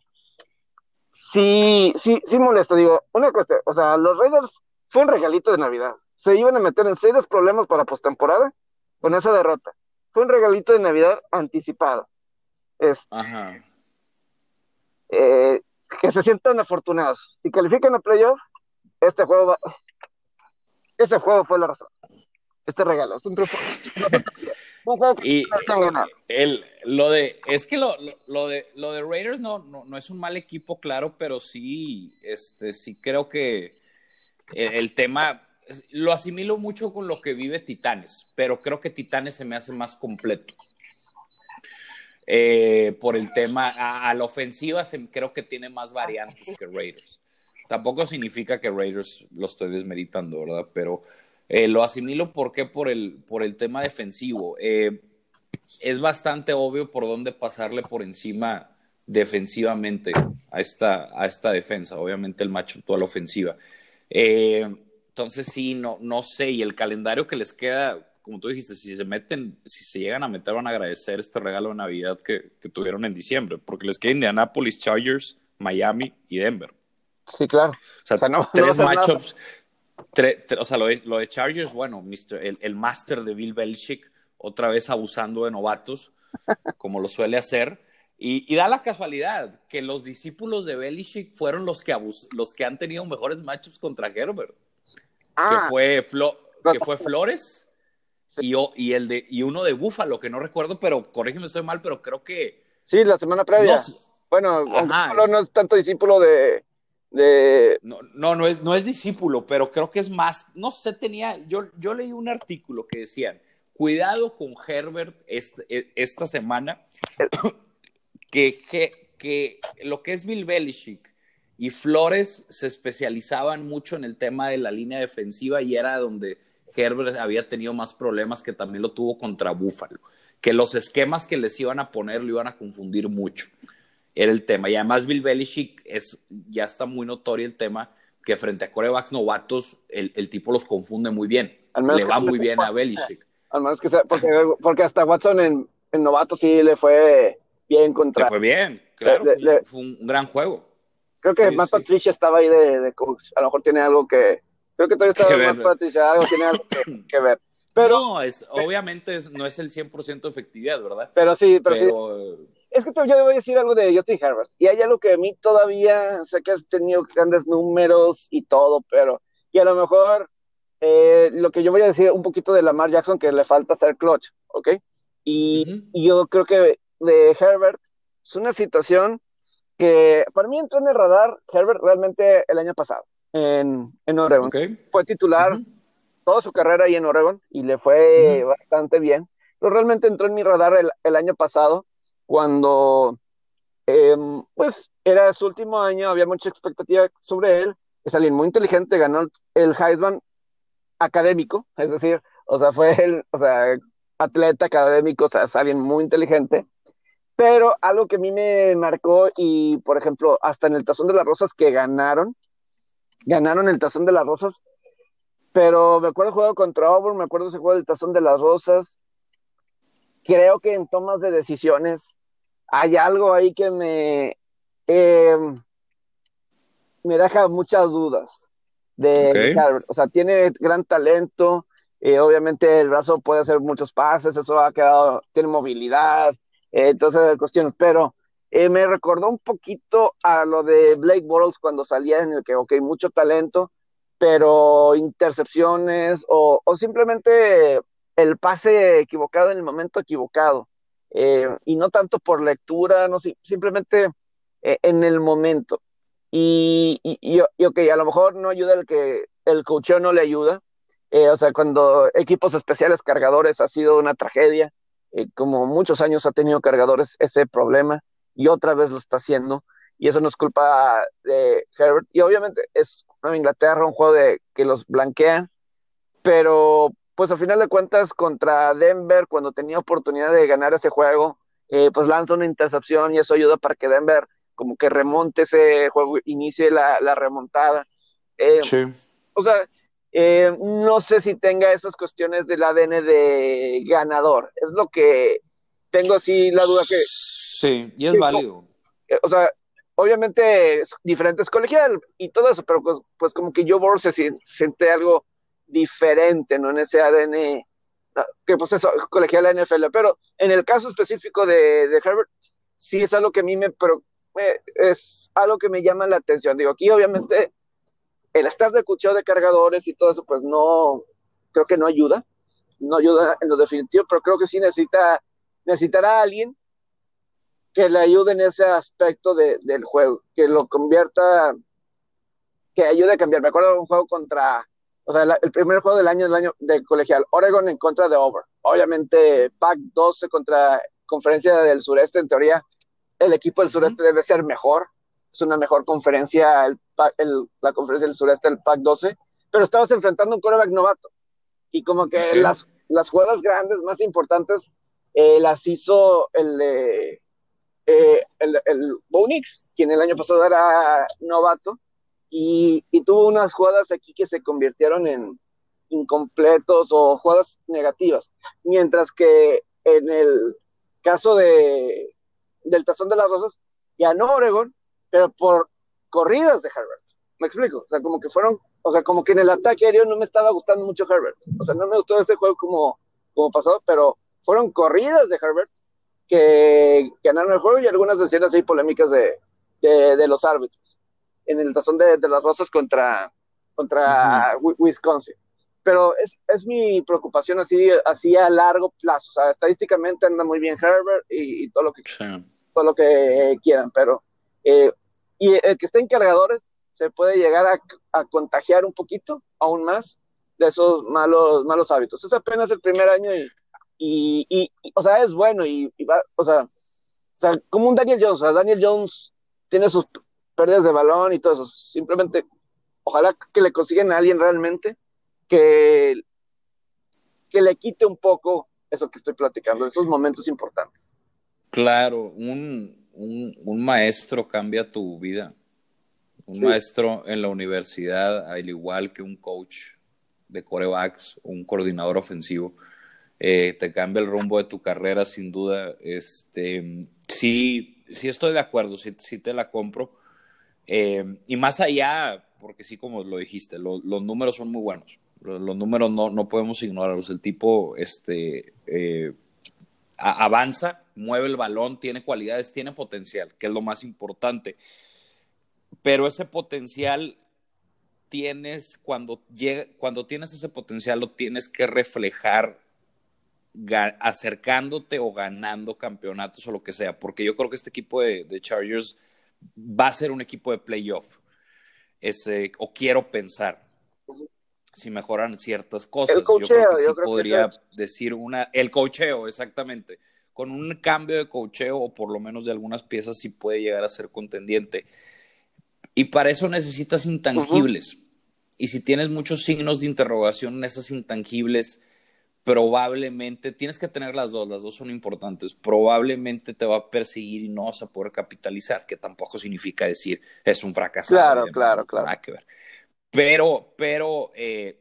sí, sí, sí molesta. Digo, una cosa, o sea, los Raiders fue un regalito de Navidad. Se iban a meter en serios problemas para postemporada con esa derrota. Fue un regalito de Navidad anticipado. Ajá. Eh, que se sientan afortunados. Si califican a playoff, este juego va, este juego fue la razón. Este regalo. Es un <laughs> y el, lo de es que lo, lo, de lo de Raiders no, no, es un mal equipo claro pero sí este sí creo que el tema lo asimilo mucho con lo que vive Titanes pero creo que Titanes se me hace más completo eh, por el tema, a, la ofensiva creo que tiene más variantes que Raiders. Tampoco significa que Raiders lo estoy desmeritando, ¿verdad? Pero eh, lo asimilo porque por el, por el tema defensivo. Eh, es bastante obvio por dónde pasarle por encima defensivamente a esta, a esta defensa. Obviamente el macho toda la ofensiva. entonces sí, no, no sé. Y el calendario que les queda como tú dijiste, si se meten, si se llegan a meter, van a agradecer este regalo de Navidad que, tuvieron en diciembre, porque les queda Indianapolis, Chargers, Miami y Denver. Sí, claro. O sea, no, tres matchups. O sea, lo de, Chargers, bueno, el, el máster de Bill Belichick, otra vez abusando de novatos, <laughs> como lo suele hacer. Y, da la casualidad que los discípulos de Belichick fueron los que, abus, los que han tenido mejores matchups contra Herbert. que, ah. fue que fue Flores y, y, el de, y uno de Búfalo, que no recuerdo, pero corrígeme, estoy mal, pero creo que. Sí, la semana previa. bueno, no es tanto discípulo de. De... No, no, no, es, no es discípulo, pero creo que es más. No sé, tenía. Yo, yo leí un artículo que decían: cuidado con Herbert e, esta semana, <coughs> que, que, que lo que es Bill Belichick y Flores se especializaban mucho en el tema de la línea defensiva y era donde Herbert había tenido más problemas que también lo tuvo contra Buffalo, que los esquemas que les iban a poner lo iban a confundir mucho. Era el tema. Y además Bill Belichick es, ya está muy notorio el tema que frente a corebacks novatos el, tipo los confunde muy bien. le va muy bien a Belichick. Al menos que sea, porque, hasta Watson en, en novato sí le fue bien contra. Le fue bien, claro, fue, un gran juego. Creo que Matt Patricia estaba ahí de, coach. A lo mejor tiene algo que. Creo que todavía <laughs> estaba Matt Patricia, algo tiene algo <clears throat> que, ver. Pero, no, es, obviamente no es el 100% de efectividad, ¿verdad? Pero sí, pero, sí. Es que yo debo decir algo de Justin Herbert. Y hay algo que a mí todavía, sé que has tenido grandes números y todo, pero. Y a lo mejor eh, lo que yo voy a decir un poquito de Lamar Jackson, que le falta ser clutch, ¿ok? Y, yo creo que de Herbert es una situación que para mí entró en el radar Herbert realmente el año pasado en, en Oregon. Fue titular toda su carrera ahí en Oregon y le fue bastante bien. Pero realmente entró en mi radar el, el año pasado cuando em, pues era su último año, había mucha expectativa sobre él. Es alguien muy inteligente, ganó el Heisman académico, es decir, o sea, fue el, o sea, atleta académico, o sea, es alguien muy inteligente. Pero algo que a mí me marcó, y por ejemplo, hasta en el Tazón de las Rosas que ganaron, ganaron el Tazón de las Rosas, pero me acuerdo juego contra Auburn, me acuerdo ese juego del Tazón de las Rosas. Creo que en tomas de decisiones hay algo ahí que me, eh, me deja muchas dudas de O sea, tiene gran talento, eh, obviamente el brazo puede hacer muchos pases, eso ha quedado, tiene movilidad, eh, entonces cuestiones, pero eh, me recordó un poquito a lo de Blake Bortles cuando salía en el que, ok, mucho talento, pero intercepciones o, o simplemente el pase equivocado en el momento equivocado. y no tanto por lectura, no simplemente en el momento. Y, y, ok, a lo mejor no ayuda el que el coacheo no le ayuda. Eh, o sea, cuando equipos especiales cargadores ha sido una tragedia, eh, como muchos años ha tenido cargadores ese problema y otra vez lo está haciendo. Y eso no es culpa de Herbert. Y obviamente es Inglaterra, un juego de, que los blanquea, pero pues al final de cuentas contra Denver, cuando tenía oportunidad de ganar ese juego, eh, pues lanza una intercepción y eso ayuda para que Denver como que remonte ese juego, inicie la, remontada. Eh, sí. O sea, eh, no sé si tenga esas cuestiones del ADN de ganador. Es lo que tengo así la duda que... Sí, y es válido. Eh, o sea, obviamente es diferente es colegial y todo eso, pero pues, pues como que yo se siente algo diferente, ¿no? En ese ADN que pues eso, colegial la NFL, pero en el caso específico de, de Herbert, sí es algo que a mí me, pero es algo que me llama la atención. Digo, aquí obviamente el staff de cuchillo de cargadores y todo eso, pues no, creo que no ayuda, no ayuda en lo definitivo, pero creo que sí necesita, necesitará a alguien que le ayude en ese aspecto del juego, que lo convierta, que ayude a cambiar. Me acuerdo de un juego contra, o sea, el primer juego del año del año de colegial, Oregon en contra de Over. Obviamente, Pac 12 contra Conferencia del Sureste, en teoría, el equipo del sureste debe ser mejor, es una mejor conferencia, el, la conferencia del sureste, el PAC 12, pero estabas enfrentando un quarterback novato. Y como que las, las jugadas grandes, más importantes, eh, las hizo el de eh, el, el Bonix, quien el año pasado era novato, y, tuvo unas jugadas aquí que se convirtieron en incompletos o jugadas negativas. Mientras que en el caso de, del Tazón de las Rosas, ganó Oregon, pero por corridas de Herbert. ¿Me explico? O sea, como que fueron, o sea, como que en el ataque aéreo no me estaba gustando mucho Herbert. O sea, no me gustó ese juego como, como pasó, pero fueron corridas de Herbert que ganaron el juego y algunas escenas ahí polémicas de, de, los árbitros en el tazón de, las rosas contra, contra Wisconsin. Pero es, es, mi preocupación así, así a largo plazo. O sea, estadísticamente anda muy bien Herbert y, todo lo que todo lo que quieran, pero eh, y el que esté en cargadores se puede llegar a, contagiar un poquito, aún más, de esos malos, malos hábitos. Es apenas el primer año y, y, o sea, es bueno y, va, o sea, o sea, como un Daniel Jones, o sea, Daniel Jones tiene sus pérdidas de balón y todo eso, simplemente, ojalá que le consigan a alguien realmente que, que le quite un poco eso que estoy platicando, esos momentos importantes. Claro, un, un, maestro cambia tu vida. Un maestro en la universidad, al igual que un coach de corebacks, un coordinador ofensivo, eh, te cambia el rumbo de tu carrera sin duda. Este, sí, sí estoy de acuerdo, sí, te la compro. Eh, y más allá, porque sí, como lo dijiste, los números son muy buenos. Los, números no, no, podemos ignorarlos. El tipo este, eh, avanza, mueve el balón, tiene cualidades, tiene potencial, que es lo más importante. Pero ese potencial tienes, cuando, llega, cuando tienes ese potencial, lo tienes que reflejar acercándote o ganando campeonatos o lo que sea, porque yo creo que este equipo de, Chargers va a ser un equipo de playoff, o quiero pensar, si mejoran ciertas cosas. yo creo que sí podría decir una, el cocheo, exactamente. Con un cambio de cocheo o por lo menos de algunas piezas sí puede llegar a ser contendiente. Y para eso necesitas intangibles. Y si tienes muchos signos de interrogación en esas intangibles, probablemente tienes que tener las dos, las dos son importantes. Probablemente te va a perseguir y no vas a poder capitalizar, que tampoco significa decir es un fracaso. Claro, claro, claro. Nada que ver. Pero, pero eh,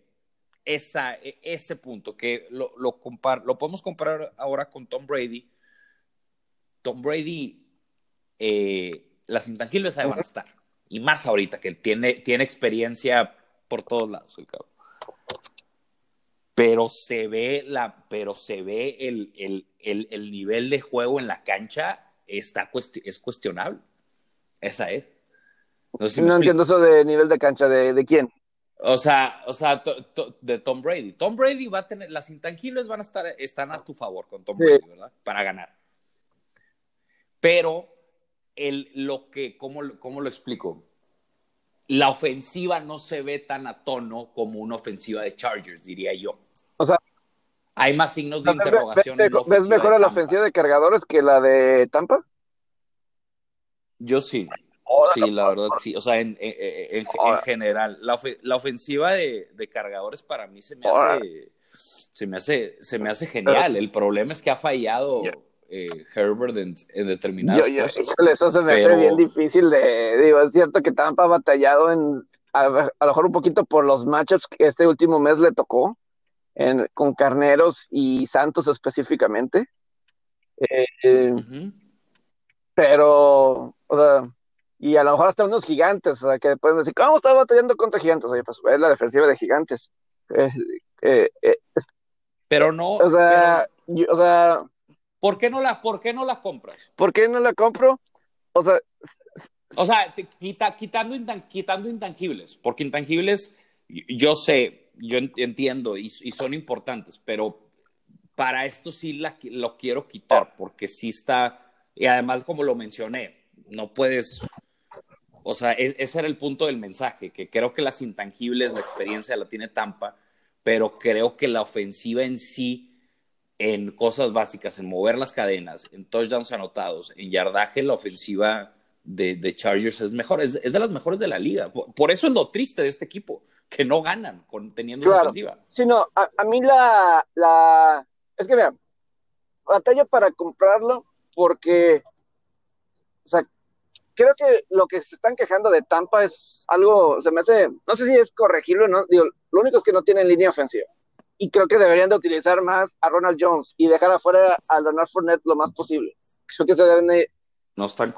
esa, e, ese punto que lo, lo, lo podemos comparar ahora con Tom Brady. Tom Brady, eh, las intangibles ahí van a estar. Y más ahorita que él tiene, tiene experiencia por todos lados, el cabrón pero se ve la, pero se ve el, el, el, el nivel de juego en la cancha está es cuestionable. Esa es. No, entiendo eso de nivel de cancha, ¿de, de quién? O sea, o sea de Tom Brady. Tom Brady va a tener, las intangibles van a estar, están a tu favor con Tom Brady, ¿verdad? Para ganar. Pero el, lo que, ¿cómo, ¿cómo lo explico? la ofensiva no se ve tan a tono como una ofensiva de Chargers, diría yo. O sea, hay más signos de interrogación. ¿Ves, mejor la ofensiva de cargadores que la de Tampa? Yo sí. sí, la verdad sí. O sea, en, general, la, ofensiva de, cargadores para mí se me hace, se me hace, se me hace genial. El problema es que ha fallado eh, Herbert en, determinadas cosas. eso se me hace bien difícil de, digo, es cierto que Tampa ha batallado en, a, lo mejor un poquito por los matchups que este último mes le tocó, en, con Carneros y Santos específicamente. Eh, pero, o sea, y a lo mejor hasta unos gigantes, o sea, que pueden decir, ¿cómo está batallando contra gigantes? Oye, pues es la defensiva de gigantes. Eh, pero no. O sea, o sea, ¿Por qué no la, por qué no la compras? ¿Por qué no la compro? O sea, o sea quita, quitando, quitando intangibles, porque intangibles, yo sé, yo entiendo y, son importantes, pero para esto sí la, lo quiero quitar, porque sí está, y además como lo mencioné, no puedes, o sea, e, ese era el punto del mensaje, que creo que las intangibles, la experiencia la tiene Tampa, pero creo que la ofensiva en sí en cosas básicas, en mover las cadenas, en touchdowns anotados, en yardaje, la ofensiva de, Chargers es mejor, es, de las mejores de la liga. Por, eso es lo triste de este equipo, que no ganan con, teniendo esa ofensiva. Sí, no, a, mí la, la, es que mira, batalla para comprarlo porque, o sea, creo que lo que se están quejando de Tampa es algo, se me hace, no sé si es corregirlo, no, digo, lo único es que no tienen línea ofensiva y creo que deberían de utilizar más a Ronald Jones y dejar afuera a Leonard Fournette lo más posible. Creo que se deben de... No están,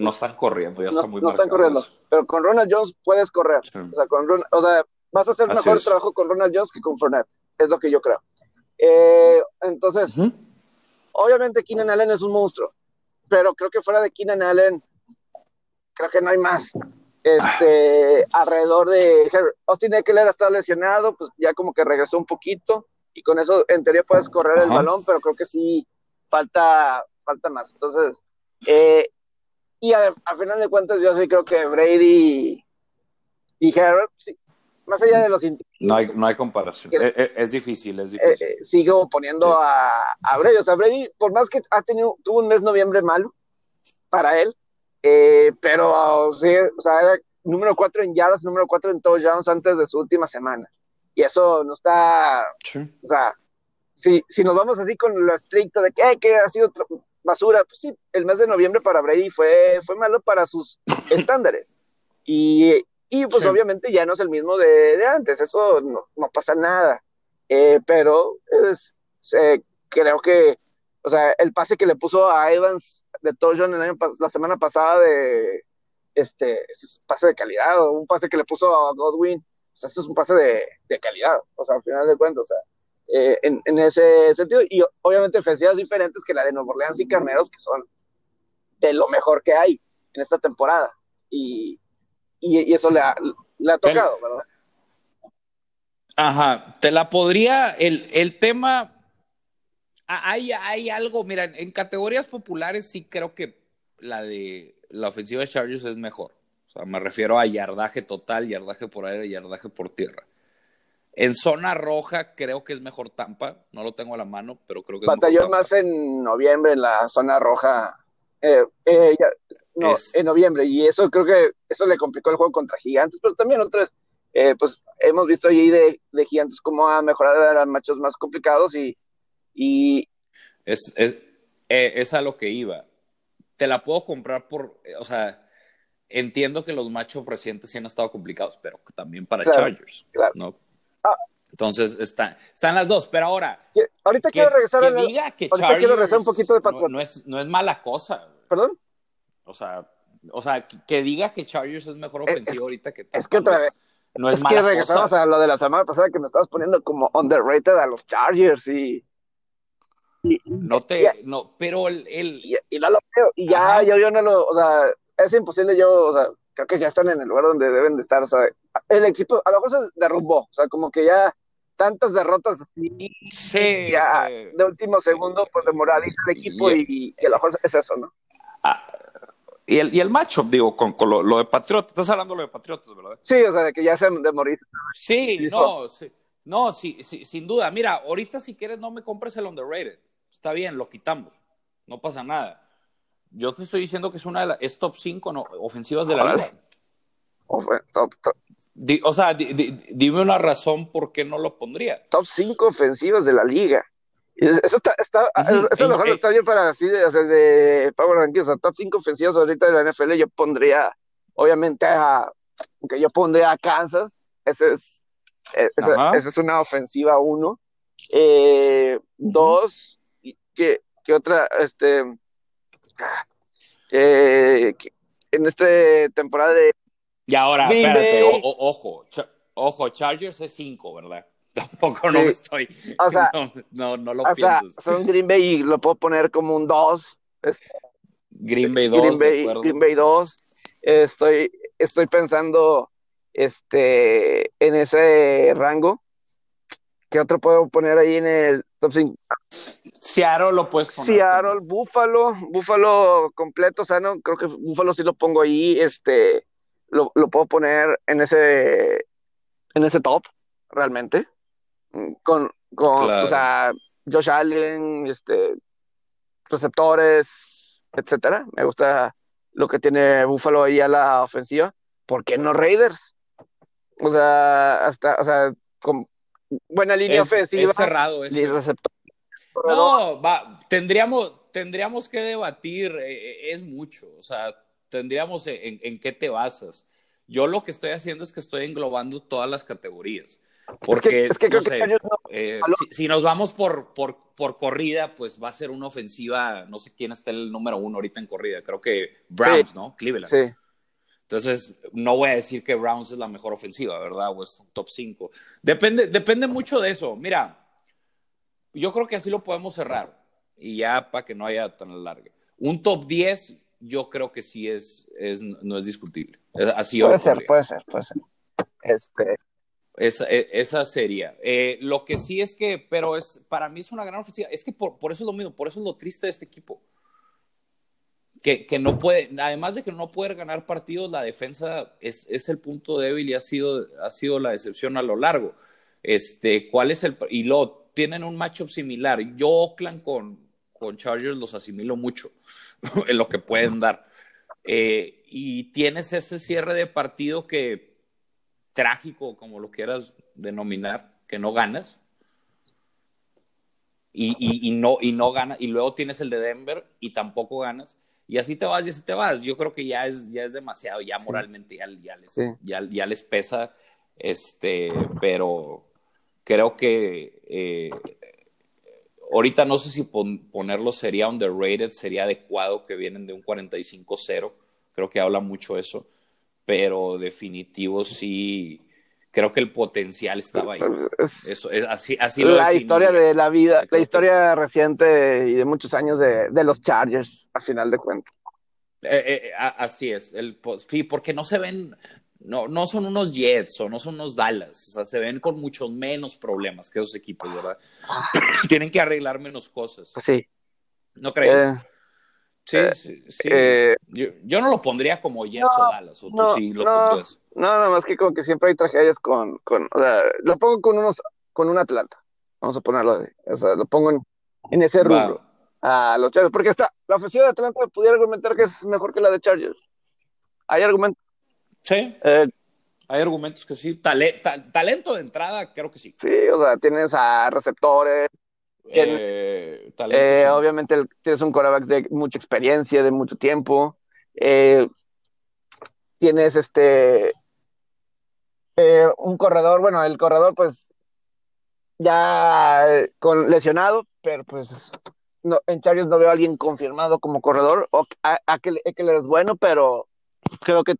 no están corriendo, ya no, está muy No están corriendo, pero con Ronald Jones puedes correr. O, sea, con o sea, vas a hacer mejor trabajo con Ronald Jones que con Fournette, es lo que yo creo. Eh, entonces, obviamente Keenan Allen es un monstruo, pero creo que fuera de Keenan Allen, creo que no hay más este, alrededor de Austin Eckler está lesionado, pues ya como que regresó un poquito y con eso en teoría puedes correr el balón, pero creo que sí falta, falta más. Entonces, eh, y a, final de cuentas yo sí creo que Brady y, Herbert, más allá de los... No hay, no hay comparación, es, e, es, difícil, es difícil. Eh, sigo poniendo a, a Brady, o sea, Brady, por más que ha tenido, tuvo un mes noviembre malo para él, eh, pero sí, o sea, era número 4 en yardas, número 4 en touchdowns antes de su última semana. Y eso no está, o sea, si, si nos vamos así con lo estricto de que, que ha sido basura, pues sí, el mes de noviembre para Brady fue, fue malo para sus <laughs> estándares. Y, y pues obviamente ya no es el mismo de, de antes, eso no, no pasa nada. Eh, pero es, eh, creo que, o sea, el pase que le puso a Evans de touchdown la semana pasada de, este, es pase de calidad, o un pase que le puso a Godwin, o sea, eso es un pase de, de calidad, o sea, al final de cuentas, o sea, eh, en, en, ese sentido, y obviamente ofensivas diferentes que la de Nuevo Orleans y Carneros, que son de lo mejor que hay en esta temporada, y, y, y eso le ha, le ha tocado, ¿verdad? Ajá, te la podría, el, el tema, hay, hay algo, mira, en categorías populares sí creo que la de la ofensiva de Chargers es mejor. O sea, me refiero a yardaje total, yardaje por aire, yardaje por tierra. En zona roja creo que es mejor Tampa, no lo tengo a la mano, pero creo que Batalló más en noviembre en la zona roja. Eh, eh, no, en noviembre, y eso creo que eso le complicó el juego contra Gigantes, pero también otros, eh, pues hemos visto allí de, de Gigantes cómo ha mejorado a los machos más complicados y. y... Es, es, es a lo que iba te la puedo comprar por, o sea, entiendo que los machos recientes sí han estado complicados, pero también para Chargers, claro. ¿no? Ah. Entonces está, están las dos, pero ahora. ahorita quiero regresar que a diga que ahorita quiero regresar un poquito de no, no, es, no es mala cosa. ¿Perdón? O sea, o sea, que diga que Chargers es mejor ofensivo es, ahorita que Es que otra vez. No es, es mala que regresamos cosa. a lo de la semana pasada que me estabas poniendo como underrated a los Chargers y. Y, no te, y, no, pero el, el... Y, y, no lo veo, y ya yo, yo no lo, o sea, es imposible yo, o sea, creo que ya están en el lugar donde deben de estar, o sea, el equipo a lo mejor se derrumbó, o sea, como que ya tantas derrotas así, sí, ya sí. de último segundo, pues demoraliza el equipo y, y, y a lo mejor es eso, ¿no? Ah, y el, y el matchup, digo, con, con lo, lo, de Patriotas, estás hablando de lo de Patriotas, ¿verdad? Sí, o sea, de que ya se demoriza. Sí, no, sí, no, sí, sí, sin duda. Mira, ahorita si quieres no me compres el underrated está bien, lo quitamos, no pasa nada. Yo te estoy diciendo que es una de las es top 5 no, ofensivas de la liga. Top, top, Di, o sea, di, di, dime una razón por qué no lo pondría. top 5 ofensivas de la liga. Eso está, está eso mejor eh, está bien para así de, o sea, de Power Rankings, o sea, top 5 ofensivas ahorita de la NFL, yo pondría, obviamente, a, que yo pondría a Kansas, ese es, eh, esa, esa es una ofensiva 1. Eh, dos, ¿qué, qué otra? Este, eh, en esta temporada de Y ahora, Green espérate, o- o- ojo, ojo, Chargers es 5, ¿verdad? <laughs> Tampoco no Sí. me estoy. O sea, <laughs> no, no, no lo o sea, son Green Bay y lo puedo poner como un 2. Green Bay 2, Green Bay. Green Bay 2. Estoy, estoy pensando este, en ese rango. ¿Qué otro puedo poner ahí en el top 5? Seattle lo puedes poner. Seattle, Buffalo, Buffalo completo, o sea, no, creo que Buffalo sí lo pongo ahí, este, lo, lo puedo poner en ese, en ese top, realmente, Mm, con, con, Claro. o sea, Josh Allen, este, receptores, etcétera, me gusta lo que tiene Buffalo ahí a la ofensiva, ¿por qué no Raiders? O sea, hasta, o sea, con buena línea Es, ofensiva es cerrado y ese. receptor. No, va, tendríamos, tendríamos que debatir, eh, es mucho, o sea, tendríamos en, en, qué te basas. Yo lo que estoy haciendo es que estoy englobando todas las categorías. Porque, es que, es que no creo que eh, si, si, nos vamos por, por, por, corrida, pues va a ser una ofensiva, no sé quién está el número uno ahorita en corrida, creo que Browns, Sí. ¿no? Cleveland. Sí. Entonces, no voy a decir que Browns es la mejor ofensiva, ¿verdad? O es top 5. Depende, depende mucho de eso. Mira, yo creo que así lo podemos cerrar. Y ya para que no haya tan largo. Un top 10, yo creo que sí es, es no es discutible. Así Puede ser, puede ser, puede ser. Este, Esa, e- esa sería. Eh, lo que sí es que, pero es para mí es una gran ofensiva. Es que por, por eso es lo mismo, por eso es lo triste de este equipo. Que, no puede, además de que no puede ganar partidos, la defensa es, es el punto débil y ha sido, ha sido la decepción a lo largo. Este, ¿cuál es el y lo tienen un matchup similar? Yo Oakland con, con Chargers los asimilo mucho <laughs> en lo que pueden dar. Eh, y tienes ese cierre de partido que trágico, como lo quieras denominar, que no ganas. Y, y no, y no ganas. Y luego tienes el de Denver y tampoco ganas. Y así te vas y así te vas. Yo creo que ya es, ya es demasiado, ya moralmente ya, ya les, Sí. ya, ya les pesa. Este, pero creo que eh, ahorita no sé si pon- ponerlo sería underrated, sería adecuado que vienen de un 45-0 creo que habla mucho eso, pero definitivo sí, creo que el potencial estaba ahí. Eso, es, así, así la historia de la vida, la historia reciente y de muchos años de, de los Chargers, a final de cuentas. Eh, eh, así es, el, sí, porque no se ven, no, no son unos Jets o no son unos Dallas, o sea, se ven con muchos menos problemas que esos equipos, ¿verdad? Ah. Tienen que arreglar menos cosas. Sí. ¿No crees? Eh, sí, sí, sí. Yo, yo, no lo pondría como Jets o Dallas, o tú sí lo pondrías. No, nada más que como que siempre hay tragedias con, con o sea, lo pongo con unos, con un Atlanta, vamos a ponerlo de, o sea, lo pongo en, en ese rubro a los Chargers, porque está, la ofensiva de Atlanta pudiera argumentar que es mejor que la de Chargers. Hay argumentos. Sí. Eh, hay argumentos que sí. talento de entrada, creo que sí. Sí, o sea, tienes a receptores. Eh, eh, obviamente tienes un quarterback de mucha experiencia, de mucho tiempo. Tienes este un corredor, bueno, el corredor pues ya con lesionado, pero pues no, en Chargers no veo a alguien confirmado como corredor. O, a, a que, es bueno, pero creo que.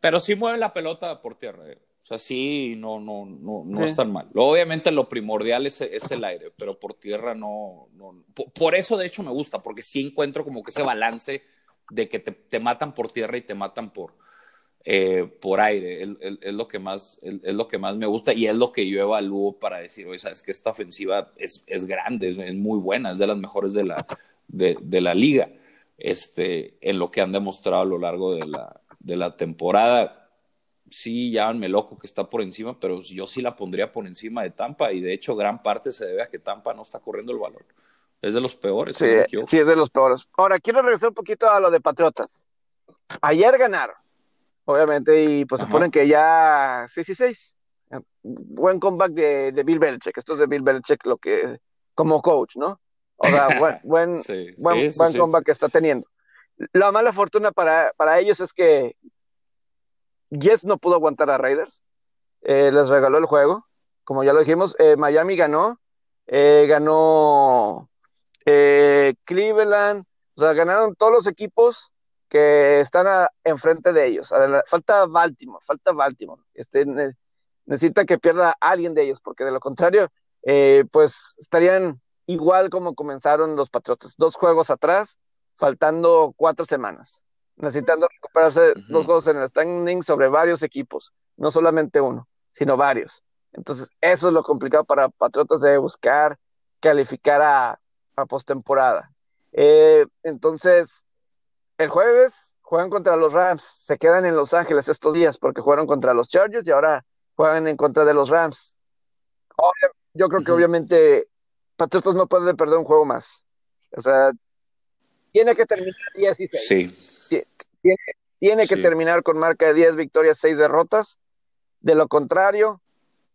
Pero sí mueve la pelota por tierra. Eh. O sea, sí, no, no, no, no es tan mal. Obviamente lo primordial es, es el aire, pero por tierra no, no. Por, eso, de hecho, me gusta, porque sí encuentro como que ese balance de que te, te matan por tierra y te matan por, eh, por aire. Es, lo que más, es, lo que más me gusta y es lo que yo evalúo para decir, oye, sabes que esta ofensiva es, es grande, es, muy buena, es de las mejores de la, de, de, la liga. Este, en lo que han demostrado a lo largo de la, de la temporada. Sí, llámenme loco que está por encima, pero yo sí la pondría por encima de Tampa y de hecho gran parte se debe a que Tampa no está corriendo el valor. Es de los peores. Sí, sí es de los peores. Ahora, quiero regresar un poquito a lo de Patriotas. Ayer ganaron obviamente, y pues se ponen que ya 6 y 6. Buen comeback de, de, Bill Belichick. Esto es de Bill Belichick lo que, como coach, ¿no? O sea, buen, <laughs> buen, buen, comeback que está teniendo. La mala fortuna para, para ellos es que Jets no pudo aguantar a Raiders. Eh, les regaló el juego. Como ya lo dijimos, eh, Miami ganó. Eh, ganó Cleveland. O sea, ganaron todos los equipos que están enfrente de ellos. falta Baltimore, falta Baltimore. Este, necesita que pierda alguien de ellos, porque de lo contrario, eh, pues estarían igual como comenzaron los Patriotas, dos juegos atrás, faltando cuatro semanas, necesitando recuperarse dos juegos en el standing sobre varios equipos, no solamente uno, sino varios. Entonces, eso es lo complicado para Patriotas de buscar calificar a, a postemporada. Eh, entonces, el jueves juegan contra los Rams, se quedan en Los Ángeles estos días porque jugaron contra los Chargers y ahora juegan en contra de los Rams. yo creo que obviamente Patriotas no puede perder un juego más. O sea, tiene que terminar 10 y 6. Sí. Tiene, que terminar con marca de 10 victorias, 6 derrotas. De lo contrario,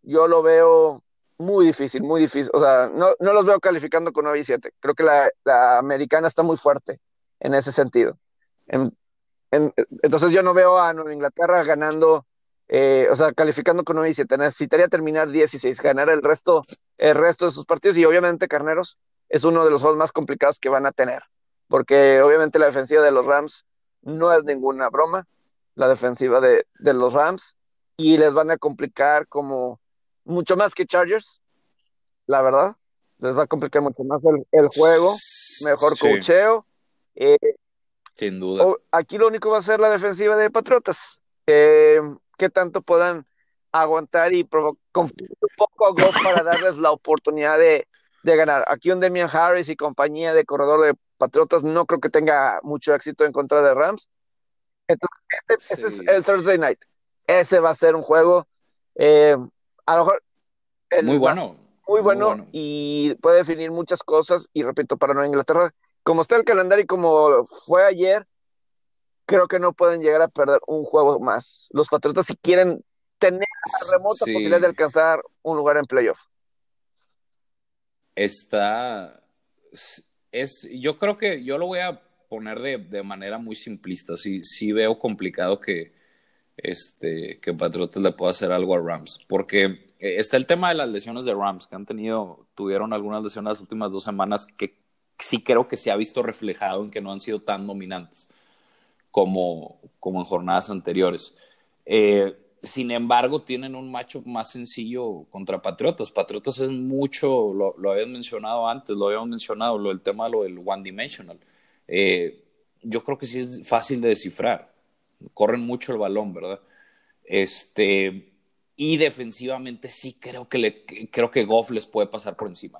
yo lo veo muy difícil, muy difícil. O sea, no, los veo calificando con 9 y 7. Creo que la, la americana está muy fuerte en ese sentido entonces yo no veo a Nueva Inglaterra ganando, eh, o sea, calificando con 9 y 7. Necesitaría terminar 16, ganar el resto, el resto de sus partidos y obviamente Carneros es uno de los juegos más complicados que van a tener, porque obviamente la defensiva de los Rams no es ninguna broma, la defensiva de, los Rams, y les van a complicar como mucho más que Chargers, la verdad. Les va a complicar mucho más el, juego, mejor cocheo. Eh, sin duda. aquí lo único va a ser la defensiva de Patriotas. Eh, que tanto puedan aguantar y confiar un poco a Goff para darles la oportunidad de, ganar. Aquí un Demian Harris y compañía de corredor de Patriotas no creo que tenga mucho éxito en contra de Rams. Entonces, este, este es el Thursday Night. Ese va a ser un juego, eh, a lo mejor... muy bueno. Muy bueno, y puede definir muchas cosas. Y repito, para Nueva Inglaterra, como está el calendario y como fue ayer, creo que no pueden llegar a perder un juego más. Los Patriotas si quieren tener la remota posibilidad de alcanzar un lugar en playoff. Está es yo creo que yo lo voy a poner de, manera muy simplista. Sí, sí veo complicado que este que Patriotas le pueda hacer algo a Rams, porque eh, está el tema de las lesiones de Rams que han tenido tuvieron algunas lesiones las últimas dos semanas que sí creo que se ha visto reflejado en que no han sido tan dominantes. como, como en jornadas anteriores. Eh, sin embargo, tienen un macho más sencillo contra Patriotas. Patriotas es mucho, lo, lo habían mencionado antes, lo habíamos mencionado, lo del tema lo del one dimensional. Eh, yo creo que sí es fácil de descifrar. Corren mucho el balón, ¿verdad? Este, y defensivamente sí creo que le, creo que Goff les puede pasar por encima.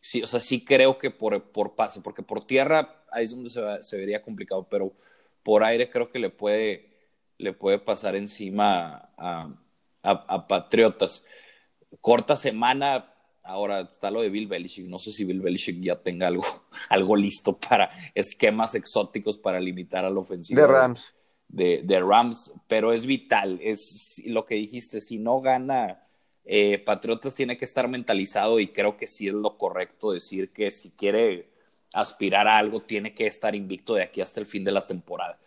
Sí, o sea, sí creo que por, por pase, porque por tierra ahí es donde se, se vería complicado, pero por aire creo que le puede le puede pasar encima a, Patriotas. Corta semana, ahora está lo de Bill Belichick. No sé si Bill Belichick ya tenga algo, <laughs> algo listo para esquemas exóticos para limitar al ofensivo. De Rams. De, de, Rams, pero es vital. Es lo que dijiste, si no gana. Eh, Patriotas tiene que estar mentalizado y creo que sí es lo correcto decir que si quiere aspirar a algo tiene que estar invicto de aquí hasta el fin de la temporada.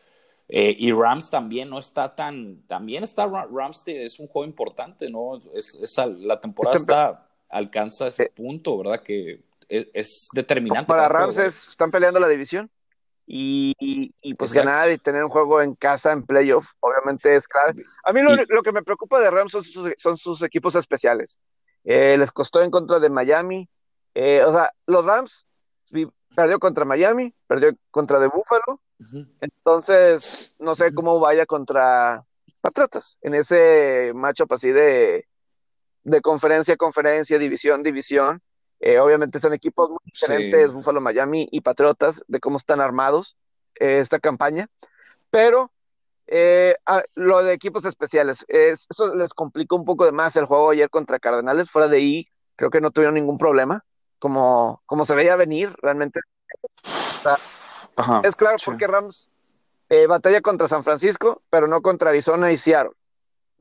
Eh, y Rams también no está tan, también está Rams es un juego importante, ¿no? Es, la temporada está, alcanza ese eh, punto, ¿verdad? Que es, determinante. Para, Rams están peleando la división y, y, pues ganar y tener un juego en casa en playoff, obviamente es clave. A mí lo, que me preocupa de Rams son sus, son sus equipos especiales. Eh, les costó en contra de Miami. o sea, los Rams perdió contra Miami, perdió contra de Buffalo entonces, no sé cómo vaya contra Patriotas en ese matchup así de, de conferencia, conferencia, división, división. Eh, obviamente son equipos muy diferentes, Buffalo, Miami y Patriotas, de cómo están armados eh, esta campaña. Pero eh, ah, lo de equipos especiales, eso les complicó un poco de más el juego ayer contra Cardenales. Fuera de ahí, creo que no tuvieron ningún problema, como, como se veía venir realmente es claro porque Rams eh, batalla contra San Francisco, pero no contra Arizona y Seattle.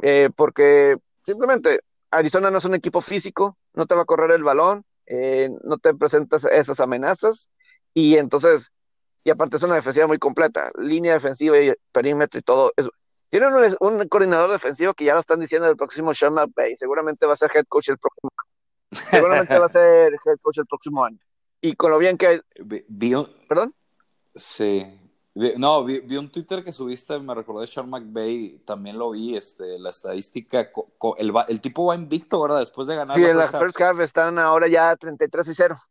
Eh, porque simplemente Arizona no es un equipo físico, no te va a correr el balón, eh, no te presentas esas amenazas y entonces, y aparte es una defensiva muy completa, línea defensiva y perímetro y todo. eso tienen un, coordinador defensivo que ya lo están diciendo el próximo Sean McVay, seguramente va a ser head coach el próximo año. <laughs> Seguramente va a ser head coach el próximo año. Y con lo bien que... ¿Perdón? Sí. No, vi, un Twitter que subiste, me recordó de Sean McVay, también lo vi, este, la estadística, el, el, tipo va invicto, ¿verdad? Después de ganar. Sí, en la first half están ahora ya 33 y 0,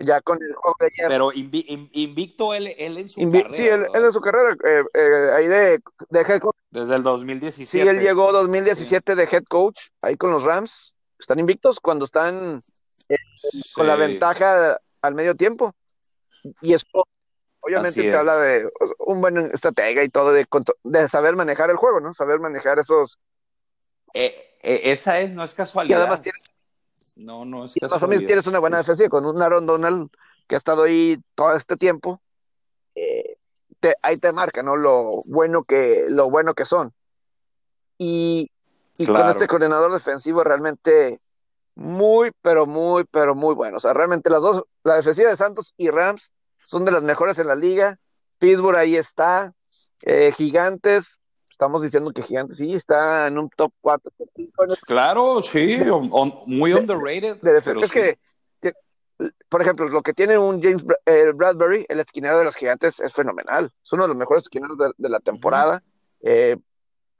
ya con el juego de ayer. Pero invicto él, él en su carrera. Sí, él, en su carrera, eh, eh, ahí de, de, head coach. Desde el 2017. Sí, él llegó 2017 de head coach, ahí con los Rams, están invictos cuando están eh, con la ventaja al medio tiempo. Y es Obviamente te habla de un buen estratega y todo, de, de, saber manejar el juego, ¿no? Saber manejar esos. Eh, eh, esa es, no es casualidad. Y además tienes. No, no es casualidad. Además tienes una buena defensiva con un Aaron Donald que ha estado ahí todo este tiempo. Eh, ahí te marca, ¿no? Lo bueno que, lo bueno que son. Y, y con este coordinador defensivo realmente muy, pero muy, pero muy bueno. O sea, realmente las dos, la defensiva de Santos y Rams son de las mejores en la liga. Pittsburgh ahí está. Eh, gigantes, estamos diciendo que Gigantes sí está en un top 4. Claro, sí, muy underrated. es que, por ejemplo, lo que tiene un James eh, Bradbury, el esquinero de los Gigantes, es fenomenal. Es uno de los mejores esquineros de, la temporada. Eh,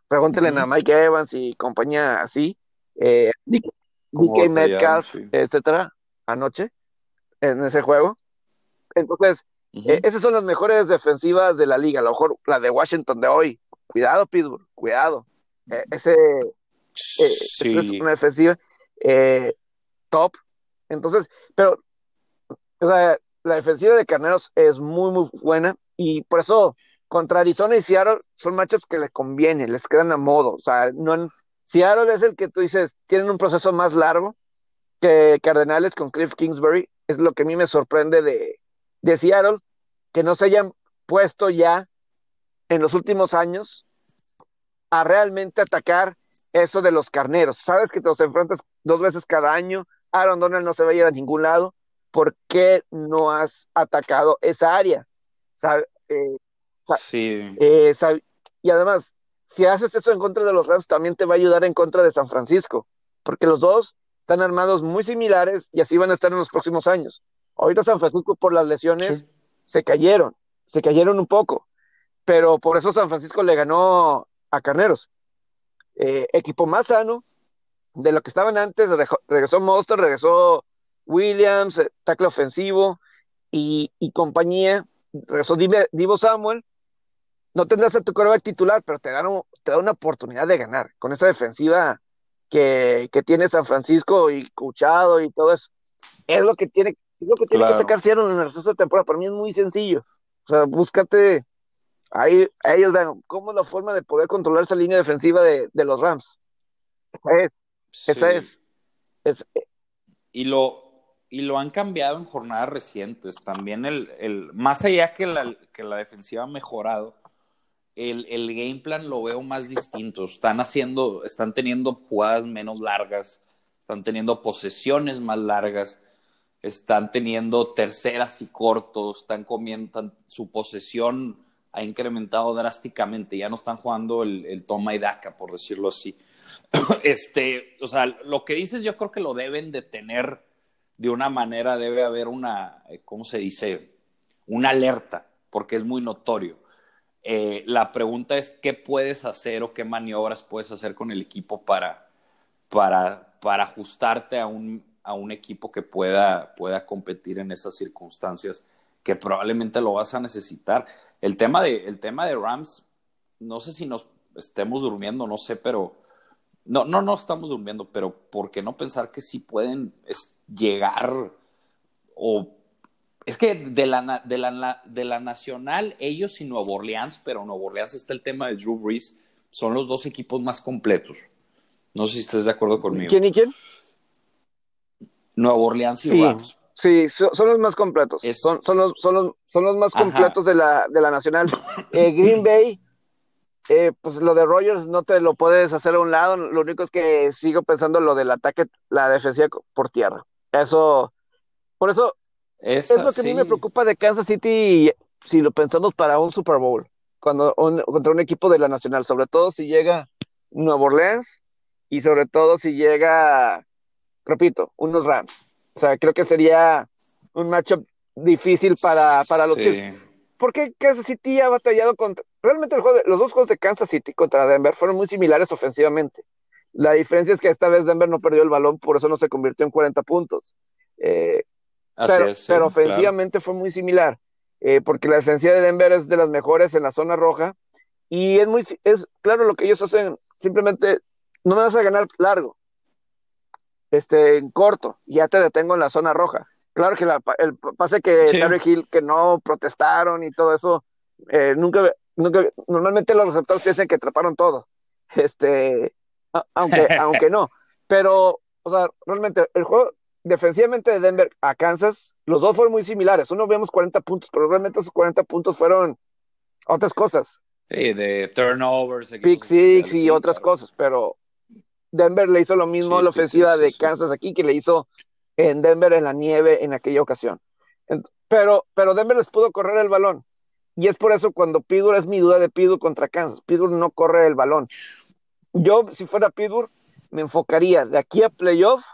pregúntenle a Mike Evans y compañía así. DK Metcalf, etcétera, anoche en ese juego. Entonces, eh, esas son las mejores defensivas de la liga. A lo mejor la de Washington de hoy. Cuidado, Pittsburgh, cuidado. Eh, ese eh, es una defensiva top. Entonces, pero, o sea, la defensiva de Carneros es muy, muy buena y por eso contra Arizona y Seattle son matchups que les conviene, les quedan a modo. O sea, no Seattle es el que tú dices, tienen un proceso más largo que Cardenales con Cliff Kingsbury. Es lo que a mí me sorprende de, de Seattle que no se hayan puesto ya en los últimos años a realmente atacar eso de los carneros. Sabes que te los enfrentas dos veces cada año, Aaron Donald no se va a ir a ningún lado, ¿por qué no has atacado esa área? Eh, sí. Eh, y además, si haces eso en contra de los Rams, también te va a ayudar en contra de San Francisco, porque los dos están armados muy similares y así van a estar en los próximos años. Ahorita San Francisco por las lesiones se cayeron, se cayeron un poco. pero por eso San Francisco le ganó a Carneros. Eh, equipo más sano de lo que estaban antes, regresó Monster, regresó Williams, eh, tackle ofensivo y, compañía, regresó Divo Samuel. No tendrás a tu coreback titular, pero te, dan te da una oportunidad de ganar con esa defensiva que, tiene San Francisco y Cuchado y todo eso. Es lo que tiene, es lo que tiene que atacar Seattle en el resto de temporada. Para mí es muy sencillo. O sea, búscate ahí, ellos vean cómo es la forma de poder controlar esa línea defensiva de, los Rams. Esa es. es, y lo, y lo han cambiado en jornadas recientes. También el, el más allá que la, que la defensiva ha mejorado, el, el, game plan lo veo más distinto. Están haciendo, están teniendo jugadas menos largas, están teniendo posesiones más largas, están teniendo terceras y cortos, están comiendo, su posesión ha incrementado drásticamente, ya no están jugando el, el toma y daca, por decirlo así. <clears throat> este, o sea, lo que dices yo creo que lo deben de tener de una manera, debe haber una, eh, ¿cómo se dice? Una alerta, porque es muy notorio. Eh, la pregunta es qué puedes hacer o qué maniobras puedes hacer con el equipo para, para, para ajustarte a un, a un equipo que pueda, pueda competir en esas circunstancias que probablemente lo vas a necesitar. El tema de, el tema de Rams, no sé si nos estemos durmiendo, no sé, pero no, no, no estamos durmiendo, pero ¿por qué no pensar que sí pueden llegar o es que de la, de, la, de la Nacional, ellos y Nuevo Orleans, pero Nuevo Orleans está el tema de Drew Brees, son los dos equipos más completos. No sé si estás de acuerdo conmigo. ¿Quién y quién? Nuevo Orleans y sí, Rams. Sí, son, los más completos. Son, son, los, son, los, son los más completos de la, de la Nacional. Eh, Green <laughs> Bay, eh, pues lo de Rogers no te lo puedes hacer a un lado. Lo único es que sigo pensando lo del ataque, la defensiva por tierra. Eso, por eso, es lo que a mí me preocupa de Kansas City si lo pensamos para un Super Bowl, cuando contra un equipo de la Nacional, sobre todo si llega Nuevo Orleans y sobre todo si llega, repito, unos Rams. O sea, creo que sería un matchup difícil para, para los Chiefs. Porque Kansas City ha batallado contra. Realmente el juego los dos juegos de Kansas City contra Denver fueron muy similares ofensivamente. La diferencia es que esta vez Denver no perdió el balón, por eso no se convirtió en 40 puntos. Eh, pero, ofensivamente fue muy similar, eh, porque la defensiva de Denver es de las mejores en la zona roja. Y es muy, es claro lo que ellos hacen, simplemente no me vas a ganar largo, este, en corto, ya te detengo en la zona roja. Claro que el pase que Terry Hill, que no protestaron y todo eso, eh, nunca, nunca, normalmente los receptores piensan que atraparon todo, <laughs> este, aunque, <laughs> aunque no, pero, o sea, realmente el juego defensivamente de Denver a Kansas, los dos fueron muy similares, uno vemos 40 puntos, pero realmente esos 40 puntos fueron otras cosas. Sí, de turnovers. Pick six y otras cosas, pero Denver le hizo lo mismo a la ofensiva de Kansas aquí que le hizo en Denver en la nieve en aquella ocasión. Pero, pero Denver les pudo correr el balón. Y es por eso cuando Pittsburgh es mi duda de Pittsburgh contra Kansas. Pittsburgh no corre el balón. Yo, si fuera Pittsburgh, me enfocaría de aquí a playoff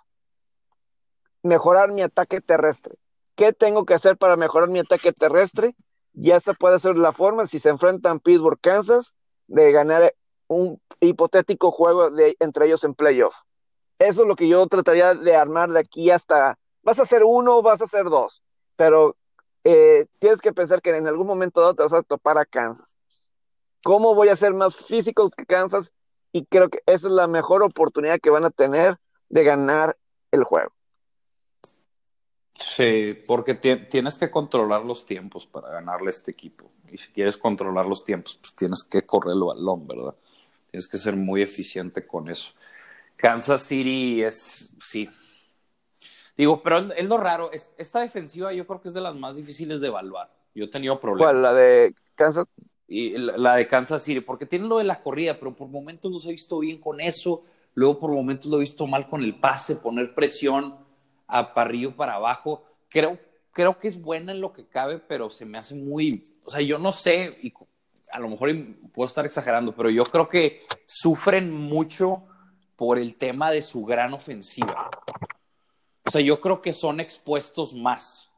mejorar mi ataque terrestre. ¿Qué tengo que hacer para mejorar mi ataque terrestre? Y esa puede ser la forma, si se enfrentan Pittsburgh, Kansas, de ganar un hipotético juego de, entre ellos en playoff. Eso es lo que yo trataría de armar de aquí hasta, vas a hacer uno vas a hacer dos, pero eh, tienes que pensar que en algún momento dado te vas a topar a Kansas. ¿Cómo voy a ser más físico que Kansas? Y creo que esa es la mejor oportunidad que van a tener de ganar el juego. Sí, porque tienes que controlar los tiempos para ganarle a este equipo. Y si quieres controlar los tiempos, pues tienes que correr el balón, ¿verdad? Tienes que ser muy eficiente con eso. Kansas City es, sí. Digo, pero es lo raro. Esta defensiva yo creo que es de las más difíciles de evaluar. Yo he tenido problemas. ¿Cuál? ¿La de Kansas? Y la, de Kansas City, porque tiene lo de la corrida, pero por momentos los he visto bien con eso. Luego por momentos lo he visto mal con el pase, poner presión a parrillo para abajo. Creo, creo que es buena en lo que cabe, pero se me hace muy, o sea, yo no sé, y a lo mejor puedo estar exagerando, pero yo creo que sufren mucho por el tema de su gran ofensiva. O sea, yo creo que son expuestos más.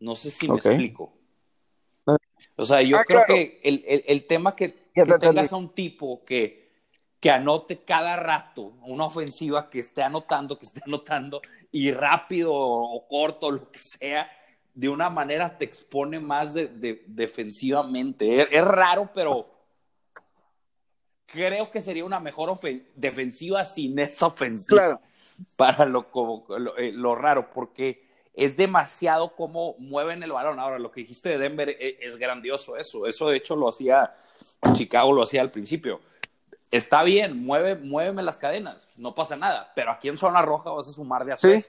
No sé si me explico. O sea, yo Ah, creo claro. que el, el- el tema que, Ya que te tengas entendí. a un tipo que, que anote cada rato una ofensiva, que esté anotando, que esté anotando, y rápido o corto, lo que sea, de una manera te expone más de, de- defensivamente. Es, es raro, pero creo que sería una mejor defensiva sin esa ofensiva Claro. para lo, como, lo, eh, lo raro, porque es demasiado cómo mueven el balón. Ahora, lo que dijiste de Denver eh, es, grandioso eso. Eso, de hecho, lo hacía Chicago, lo hacía al principio. Está bien, mueve, muéveme las cadenas, no pasa nada, pero aquí en zona roja vas a sumar de a Sí.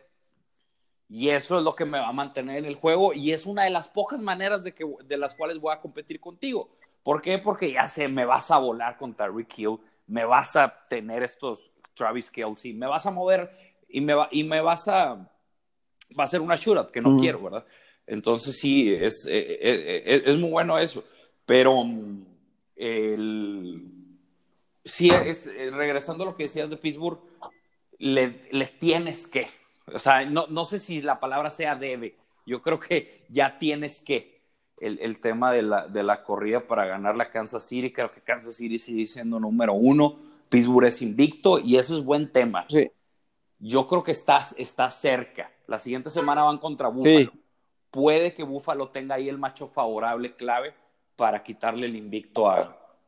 Y eso es lo que me va a mantener en el juego y es una de las pocas maneras de, que, de las cuales voy a competir contigo. ¿Por qué? Porque ya sé, me vas a volar contra Rick Hill, me vas a tener estos Travis Kelsey, me vas a mover y me, va, y me vas a... Va a ser una shootout que no quiero, ¿verdad? Entonces sí, es, eh, eh, eh, es muy bueno eso. Pero mm, el, sí, es, regresando a lo que decías de Pittsburgh, le, le tienes que. O sea, no, no sé si la palabra sea debe. Yo creo que ya tienes que. El, el tema de la, de la corrida para ganar la Kansas City. Creo que Kansas City sigue siendo número uno. Pittsburgh es invicto y eso es buen tema. Sí. Yo creo que estás está cerca. La siguiente semana van contra Buffalo. Sí. Puede que Buffalo tenga ahí el macho favorable clave para quitarle el invicto a,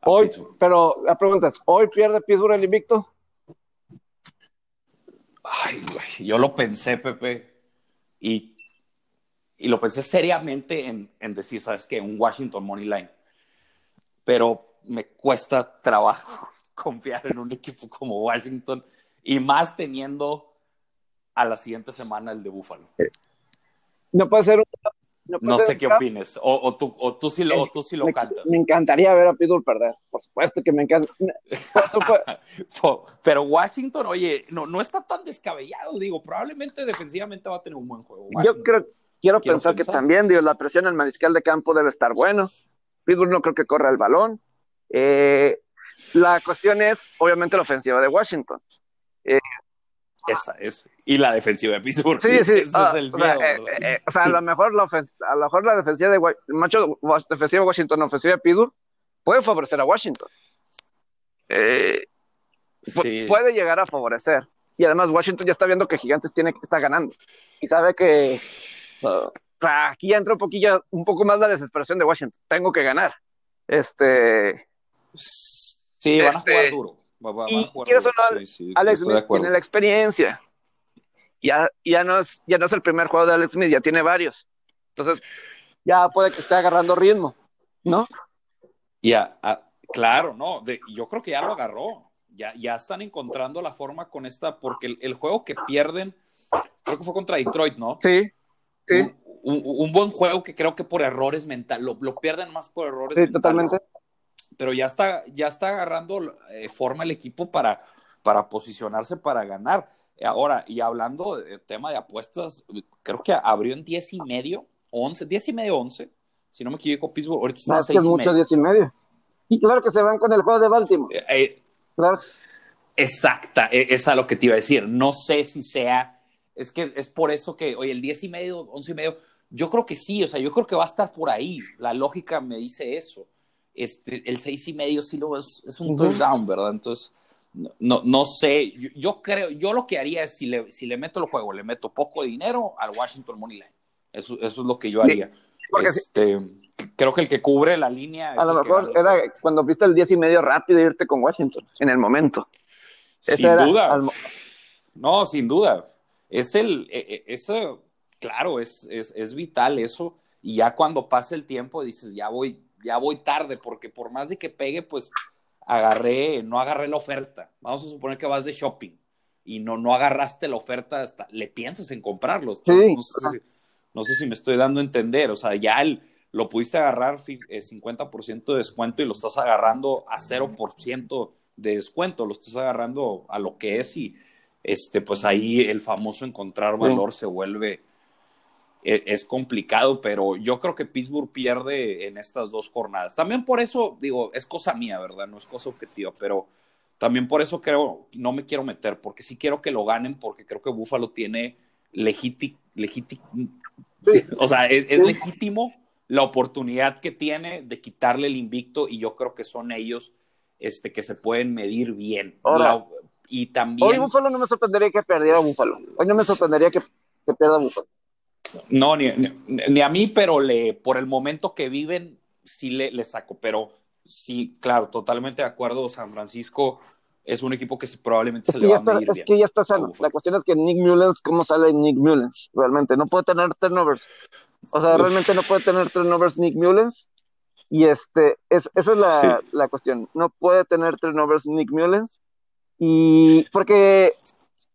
a Hoy, Pittsburgh. pero la pregunta es, ¿hoy pierde Pittsburgh el invicto? Ay, güey, yo lo pensé, Pepe, y, y lo pensé seriamente en, decir, ¿sabes qué? Un Washington Money Line. Pero me cuesta trabajo <laughs> confiar en un equipo como Washington y más teniendo a la siguiente semana el de Buffalo. No puede ser. No sé qué opines. O, o tú, o, tú sí lo, o tú sí lo me, cantas. me encantaría ver a Pittsburgh perder. Por supuesto que me encanta. <laughs> Pero Washington, oye, no, no está tan descabellado. Digo, probablemente defensivamente va a tener un buen juego. Yo creo, quiero, Quiero pensar, que también, digo, la presión al mariscal de campo debe estar bueno. Pittsburgh no creo que corra el balón. Eh, la cuestión es, obviamente, la ofensiva de Washington. Esa es. Y la defensiva de Pittsburgh. Sí, sí. Ese ah, es el o, sea, eh, eh, o sea, a lo mejor la, a lo mejor la defensiva de macho defensiva de Washington, ofensiva de Pittsburgh, puede favorecer a Washington. Eh, Sí. Puede llegar a favorecer. Y además Washington ya está viendo que Gigantes tiene está ganando. Y sabe que uh, aquí ya entra un poquillo, un poco más la desesperación de Washington. Tengo que ganar. Este, Sí, van a Este, jugar duro. Va- va- van y quieres o no, Sí, sí, Alex Smith tiene la experiencia. Ya, ya, no es, ya no es el primer juego de Alex Smith, ya tiene varios. Entonces, ya puede que esté agarrando ritmo, ¿no? Ya, ah, claro, no. de- yo creo que ya lo agarró. Ya, ya están encontrando la forma con esta, porque el, el juego que pierden, creo que fue contra Detroit, ¿no? Sí, sí, Un, un- un buen juego que creo que por errores mentales, lo, lo pierden más por errores sí, mentales. totalmente. Pero ya está, ya está agarrando eh, forma el equipo para, para posicionarse para ganar. Ahora, y hablando de tema de apuestas, creo que abrió en 10 y medio, 11, 10 y medio, 11, si no me equivoco, Pittsburgh, ahorita está No, en es que 6 es y mucho, medio. diez y medio. Y claro que se van con el juego de Baltimore. Eh, eh, Claro. exacta, eh, es a lo que te iba a decir. No sé si sea, es que es por eso que, oye, el 10 y medio, 11 y medio, yo creo que sí, o sea, yo creo que va a estar por ahí. La lógica me dice eso. Este, el 6 y medio sí lo es, es un touchdown, ¿verdad? Entonces, no, no, sé, yo, yo creo, yo lo que haría es si le, si le meto el juego, le meto poco dinero al Washington Money Line. Eso, eso es lo que yo haría. sí. este, Creo que el que cubre la línea. es A lo mejor el era cuando viste el 10 y medio rápido irte con Washington en el momento. Ese Sin era duda. al No, sin duda. Es el, eh, eso, claro, es, es, es vital eso. Y ya cuando pasa el tiempo dices, ya voy, ya voy tarde, porque por más de que pegue, pues agarré, no agarré la oferta. Vamos a suponer que vas de shopping y no, no agarraste la oferta, hasta le piensas en comprarlos. Sí. No, sé si, no sé si me estoy dando a entender. O sea, ya el- lo pudiste agarrar fi- eh, 50% de descuento y lo estás agarrando a 0% de descuento, lo estás agarrando a lo que es y este, pues ahí el famoso encontrar Sí. valor se vuelve, es complicado, pero yo creo que Pittsburgh pierde en estas dos jornadas. También por eso, digo, es cosa mía, ¿verdad? No es cosa objetiva, pero también por eso creo, no me quiero meter, porque sí quiero que lo ganen, porque creo que Buffalo tiene legítimo, Sí. <laughs> o sea, es, legítimo la oportunidad que tiene de quitarle el invicto y yo creo que son ellos este, que se pueden medir bien. y también... Hoy Búfalo no me sorprendería que perdiera Búfalo. Hoy no me sorprendería que, que pierda Búfalo. No, ni, ni, a mí, pero le, por el momento que viven, sí le, le saco. Pero sí, claro, totalmente de acuerdo. San Francisco es un equipo que probablemente se le va a medir Es que ya está sano. La cuestión es que Nick Mullens, ¿cómo sale Nick Mullens? Realmente, no puede tener turnovers. O sea, realmente no puede tener turnovers Nick Mullens. Y este, es, esa es la, la, cuestión. No puede tener turnovers Nick Mullens. Y porque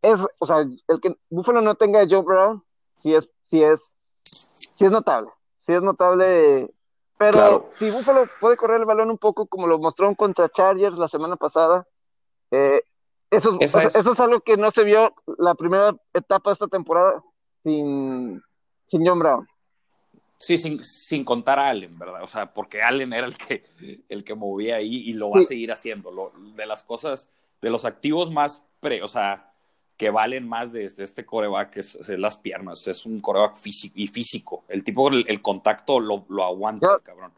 es, o sea, el que Buffalo no tenga a Joe Brown, sí es, sí es, sí es notable. Sí es notable. Pero si Buffalo puede correr el balón un poco como lo mostró contra Chargers la semana pasada, eh, eso, es. eso es algo que no se vio la primera etapa de esta temporada sin, sin John Brown. Sí, sin, sin, contar a Allen, ¿verdad? O sea, porque Allen era el que, el que movía ahí y lo va a seguir haciendo. Lo, de las cosas, de los activos más, pre, o sea, que valen más de, este coreback es, es, las piernas. Es un coreback físico y físico. El tipo, el, contacto lo, lo aguanta, cabrón.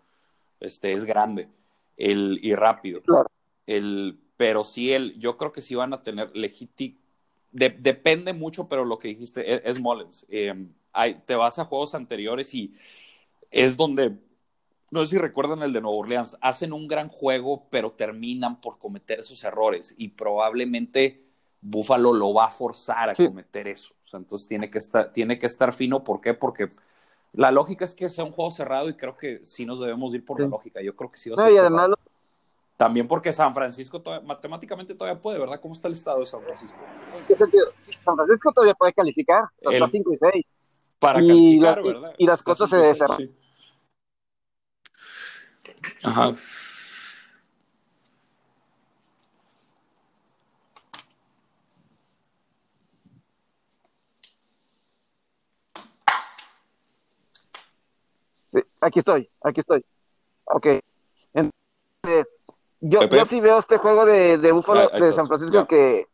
Este, es grande el, y rápido. El, pero sí, el, yo creo que sí van a tener legítimo. depende mucho, pero lo que dijiste es, es Mullins. Eh, te vas a juegos anteriores y es donde, no sé si recuerdan el de Nueva Orleans, hacen un gran juego, pero terminan por cometer esos errores y probablemente Buffalo lo va a forzar a cometer eso. entonces tiene que, estar, tiene que estar fino. ¿Por qué? Porque la lógica es que sea un juego cerrado y creo que sí nos debemos ir por la lógica. Yo creo que sí va a ser. además También porque San Francisco matemáticamente todavía puede, ¿verdad? ¿Cómo está el estado de San Francisco? ¿En qué sentido? San Francisco todavía puede calificar, está 5 y 6 para y calificar, ¿verdad? Y, las cosas se. Sí. Ajá. Sí, aquí estoy, aquí estoy. Ok. Entonces, yo, yo sí veo este juego de, de Búfalo de San Francisco que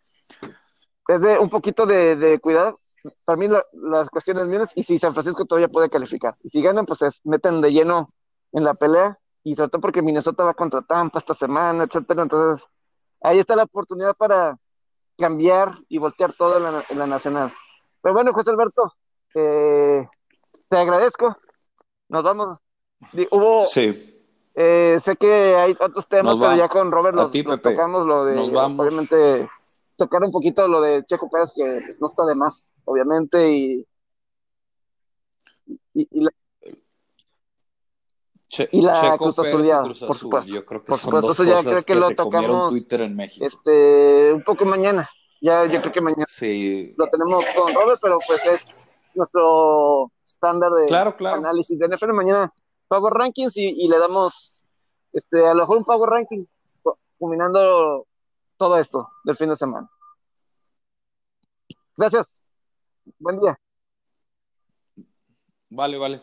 es de un poquito de, de cuidado para mí las cuestiones mías y si San Francisco todavía puede calificar. Y si ganan, pues se meten de lleno en la pelea y sobre todo porque Minnesota va contra Tampa esta semana, etcétera. Entonces, ahí está la oportunidad para cambiar y voltear todo en la, nacional. Pero bueno, José Alberto, eh, te agradezco. Nos vamos. Hubo. Sí. Eh, sé que hay otros temas, pero ya con Robert los, tocamos lo de. Obviamente tocar un poquito lo de Checo Pérez, que pues, no está de más, obviamente, y, y, la, y la Cruz por supuesto. Yo creo que por supuesto, eso ya creo que, lo tocamos Twitter en México. Este, un poco mañana. Ya yo creo que mañana sí. lo tenemos con Robert, pero pues es nuestro estándar de análisis de NFL. Mañana Power Rankings y, y, le damos este, a lo mejor un Power Ranking combinando todo esto del fin de semana. Gracias. Buen día. Vale, vale.